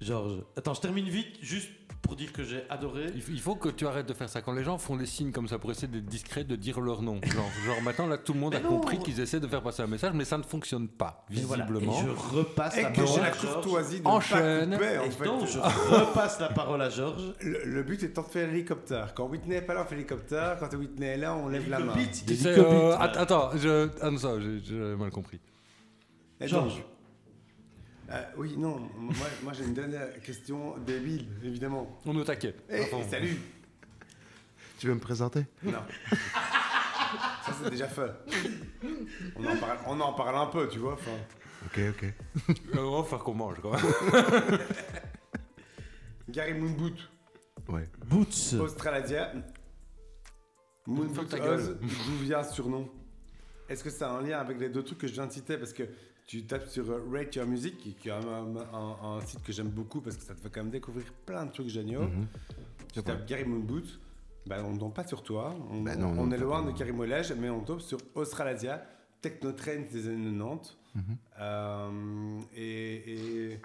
Georges, attends, je termine vite, juste pour dire que j'ai adoré. Il, faut que tu arrêtes de faire ça. Quand les gens font des signes comme ça pour essayer d'être discret, de dire leur nom. Genre, genre maintenant, là, tout le monde Mais a non. compris qu'ils essaient de faire passer un message, mais ça ne fonctionne pas, Et voilà. visiblement. Et je repasse Et la que parole j'ai la à Georges. Enchaîne. couper, en Et fait. donc, je repasse la parole à Georges. Le, le but étant de faire l'hélicoptère. Quand Whitney est pas là, on fait l'hélicoptère. Quand Whitney est là, on lève la main. Euh, att- attends, je, ah non, ça, j'ai j'ai mal compris. Et Georges. Euh, oui, non, moi, moi j'ai une dernière question débile, évidemment. On au taquet. Eh, Enfin, salut Tu veux me présenter? Non. Ça, c'est déjà fait. On en, parle, on en parle un peu, tu vois. enfin. Ok, ok. euh, on va faire qu'on mange quand même. Gary Moonboot, Ouais. Boots. Australadia. Moonboot. Oz, d'où vient ce surnom? Est-ce que ça a un lien avec les deux trucs que je viens de citer? Parce que tu tapes sur euh, Rate Your Music, qui qui est un, un- un site que j'aime beaucoup parce que ça te fait quand même découvrir plein de trucs géniaux. Mhm. Tu tapes Gary Moonboot, ben, on ne tombe pas sur toi. On, Ben non, on non, est loin de Gary Mollège, mais on tombe sur Australadia, Technotrend des années 90. Mhm. Euh, et, et,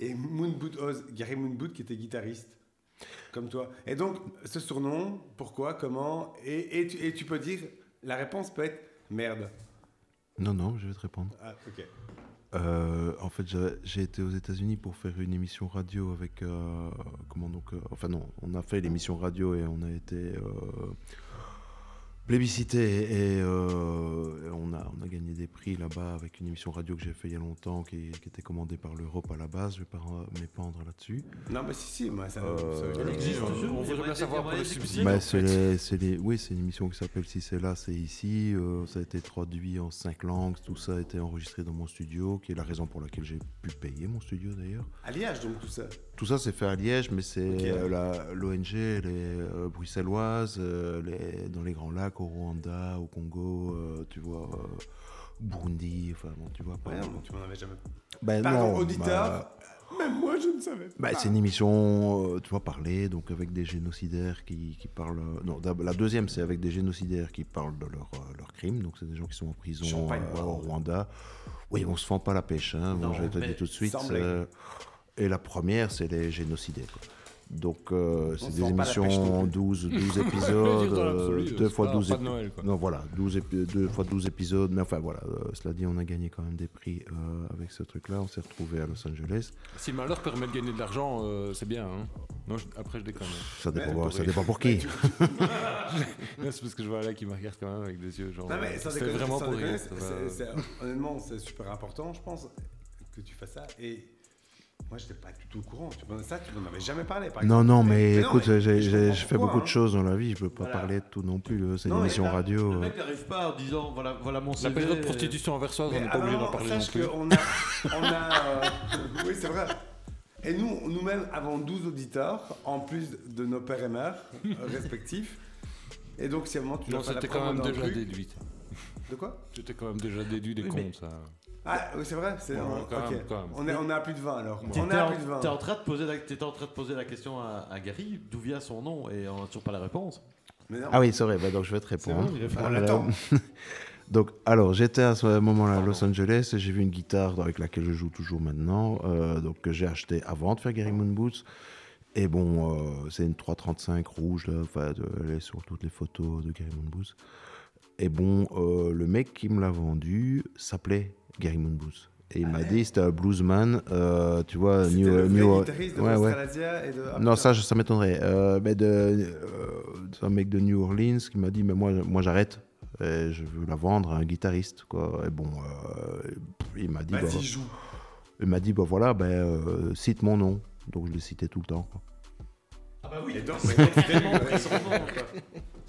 et Moonboot Oz, Gary Moonboot qui était guitariste, comme toi. Et donc, ce surnom, pourquoi, comment, et, et, tu, et tu peux dire, la réponse peut être merde. Non, non, je vais te répondre. Ah, ok. Euh, en fait, j'ai- été aux États-Unis pour faire une émission radio avec. euh, comment donc euh, Enfin, non, on a fait l'émission radio et on a été plébiscité et, euh, on, a, on a gagné des prix là-bas avec une émission radio que j'ai fait il y a longtemps qui, qui était commandée par l'Europe à la base. Je vais pas m'épandre là-dessus. Non, mais si, si, moi, ça, Euh, ça- existe on- toujours. on voudrait bien savoir pour le subside. Bah, en c'est fait. les- oui, c'est une émission qui s'appelle Si c'est là, c'est ici. Euh, ça a été traduit en cinq langues. Tout ça a été enregistré dans mon studio, qui est la raison pour laquelle j'ai pu payer mon studio d'ailleurs. À Liège, donc, tout ça. Tout ça, c'est fait à Liège, mais c'est euh, l'ONG, euh, bruxelloise, euh, les- dans les Grands Lacs, au Rwanda, au Congo, euh, tu vois, Burundi, enfin, bon, tu vois pas. Ouais, non, tu m'en avais jamais. Ben Pardon, non, auditeur, bah, même moi, je ne savais pas. bah, c'est une émission, tu vois, parler, donc avec des génocidaires qui, qui parlent. Non, la deuxième, c'est avec des génocidaires qui parlent de leurs crimes, donc c'est des gens qui sont en prison au Rwanda. Oui, on se fend pas la pêche, hein, bon, vais te dire tout de suite. Et la première, c'est les génocidaires. quoi. Donc, euh, c'est des émissions, plus. 12, 12 Je veux épisodes, euh, l'absolu, 2 c'est fois pas- 12 pas Noël, quoi. Non, voilà, 12, épi- deux fois 12 épisodes. Mais enfin, voilà, euh, cela dit, on a gagné quand même des prix euh, avec ce truc-là. On s'est retrouvé à Los Angeles. Si le malheur permet de gagner de l'argent, euh, c'est bien. Hein. Non, je- après, je déconne. hein. Ça dépend, ça dépend pour qui. C'est parce que je vois là qui me regarde quand même avec des yeux genre. Non, mais sans c'est vraiment pour c'est- honnêtement, c'est super important, je pense, que tu fasses ça. Et moi, je n'étais pas du tout au courant. Tu ça, tu m'en avais jamais parlé, par Non, exemple. non, mais non, écoute, mais j'ai- je pourquoi, beaucoup de hein. choses dans la vie. Je peux pas Voilà. parler de tout non plus. C'est une émission radio. Le euh. mec n'arrive pas en disant voilà, voilà mon La CV. période de prostitution anversoise, on n'est pas obligé d'en parler non sache plus. qu'on a. On a euh, oui, c'est vrai. Et nous, nous-mêmes avons 12 auditeurs, en plus de nos pères et mères euh, respectifs. Et donc, si à un moment tu Non, dois faire la quand même déjà déduit. De quoi? C'était quand même déjà déduit des Oui, mais- comptes, ça. Ah, oui, c'est vrai. c'est- on- quand ok. même, quand même. On, est, on est à plus de 20 alors. T'étais On est à en, plus de 20. t'es en train de poser la, t'étais en train de poser la question à, à Gary, d'où vient son nom, et on n'a toujours pas la réponse. Mais non. Ah oui, c'est vrai. bah, donc je vais te répondre. est fort. On Euh, l'attend. Donc, alors, j'étais à ce moment-là à Los. Angeles et j'ai vu une guitare avec laquelle je joue toujours maintenant, euh, donc que j'ai acheté avant de faire Gary Moon Boots. Et bon, euh, c'est une 335 rouge, là, enfin, de- elle est sur toutes les photos de Gary Moon Boots. Et bon, euh, le mec qui me l'a vendu s'appelait Gary Moon Boots. Et il m'a dit, c'était un bluesman, euh, tu vois, Ah New, le New- guitariste de ouais, et de. ah, Non, ça, je- ça m'étonnerait. Euh, mais de, euh, c'est un mec de New Orleans qui m'a dit, mais moi, moi j'arrête. Et je veux la vendre à un guitariste, quoi. Et bon, euh, il m'a dit, bah, joue. il m'a dit, bah voilà, ben, euh, cite mon nom. Donc je l'ai cité tout le temps. quoi. Ah bah oui, Et donc, c'était lui, ouais.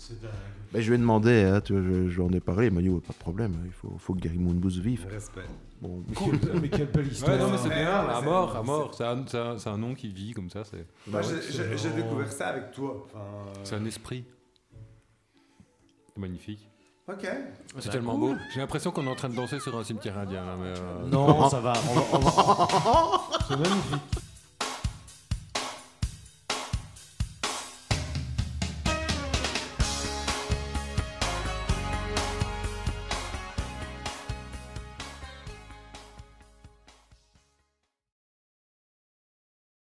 C'est dingue. Ben, je lui ai demandé, hein, tu vois, je, je lui en ai parlé, il m'a dit ouais, pas de problème, il faut, faut que Gary Moonbus vive. Respect. Bon, Mais, quelle, mais quelle belle histoire. Ouais, non, mais c'est bien, à c'est- mort, à c'est- mort. C'est un, c'est un- c'est un nom qui vit comme ça, c'est Moi, j'ai- découvert ça avec toi. Enfin, euh, c'est un esprit. C'est magnifique. Ok. C'est tellement beau. J'ai l'impression qu'on est en train de danser sur un cimetière indien. là, mais, euh, Non, ça va. On va, on va- C'est magnifique.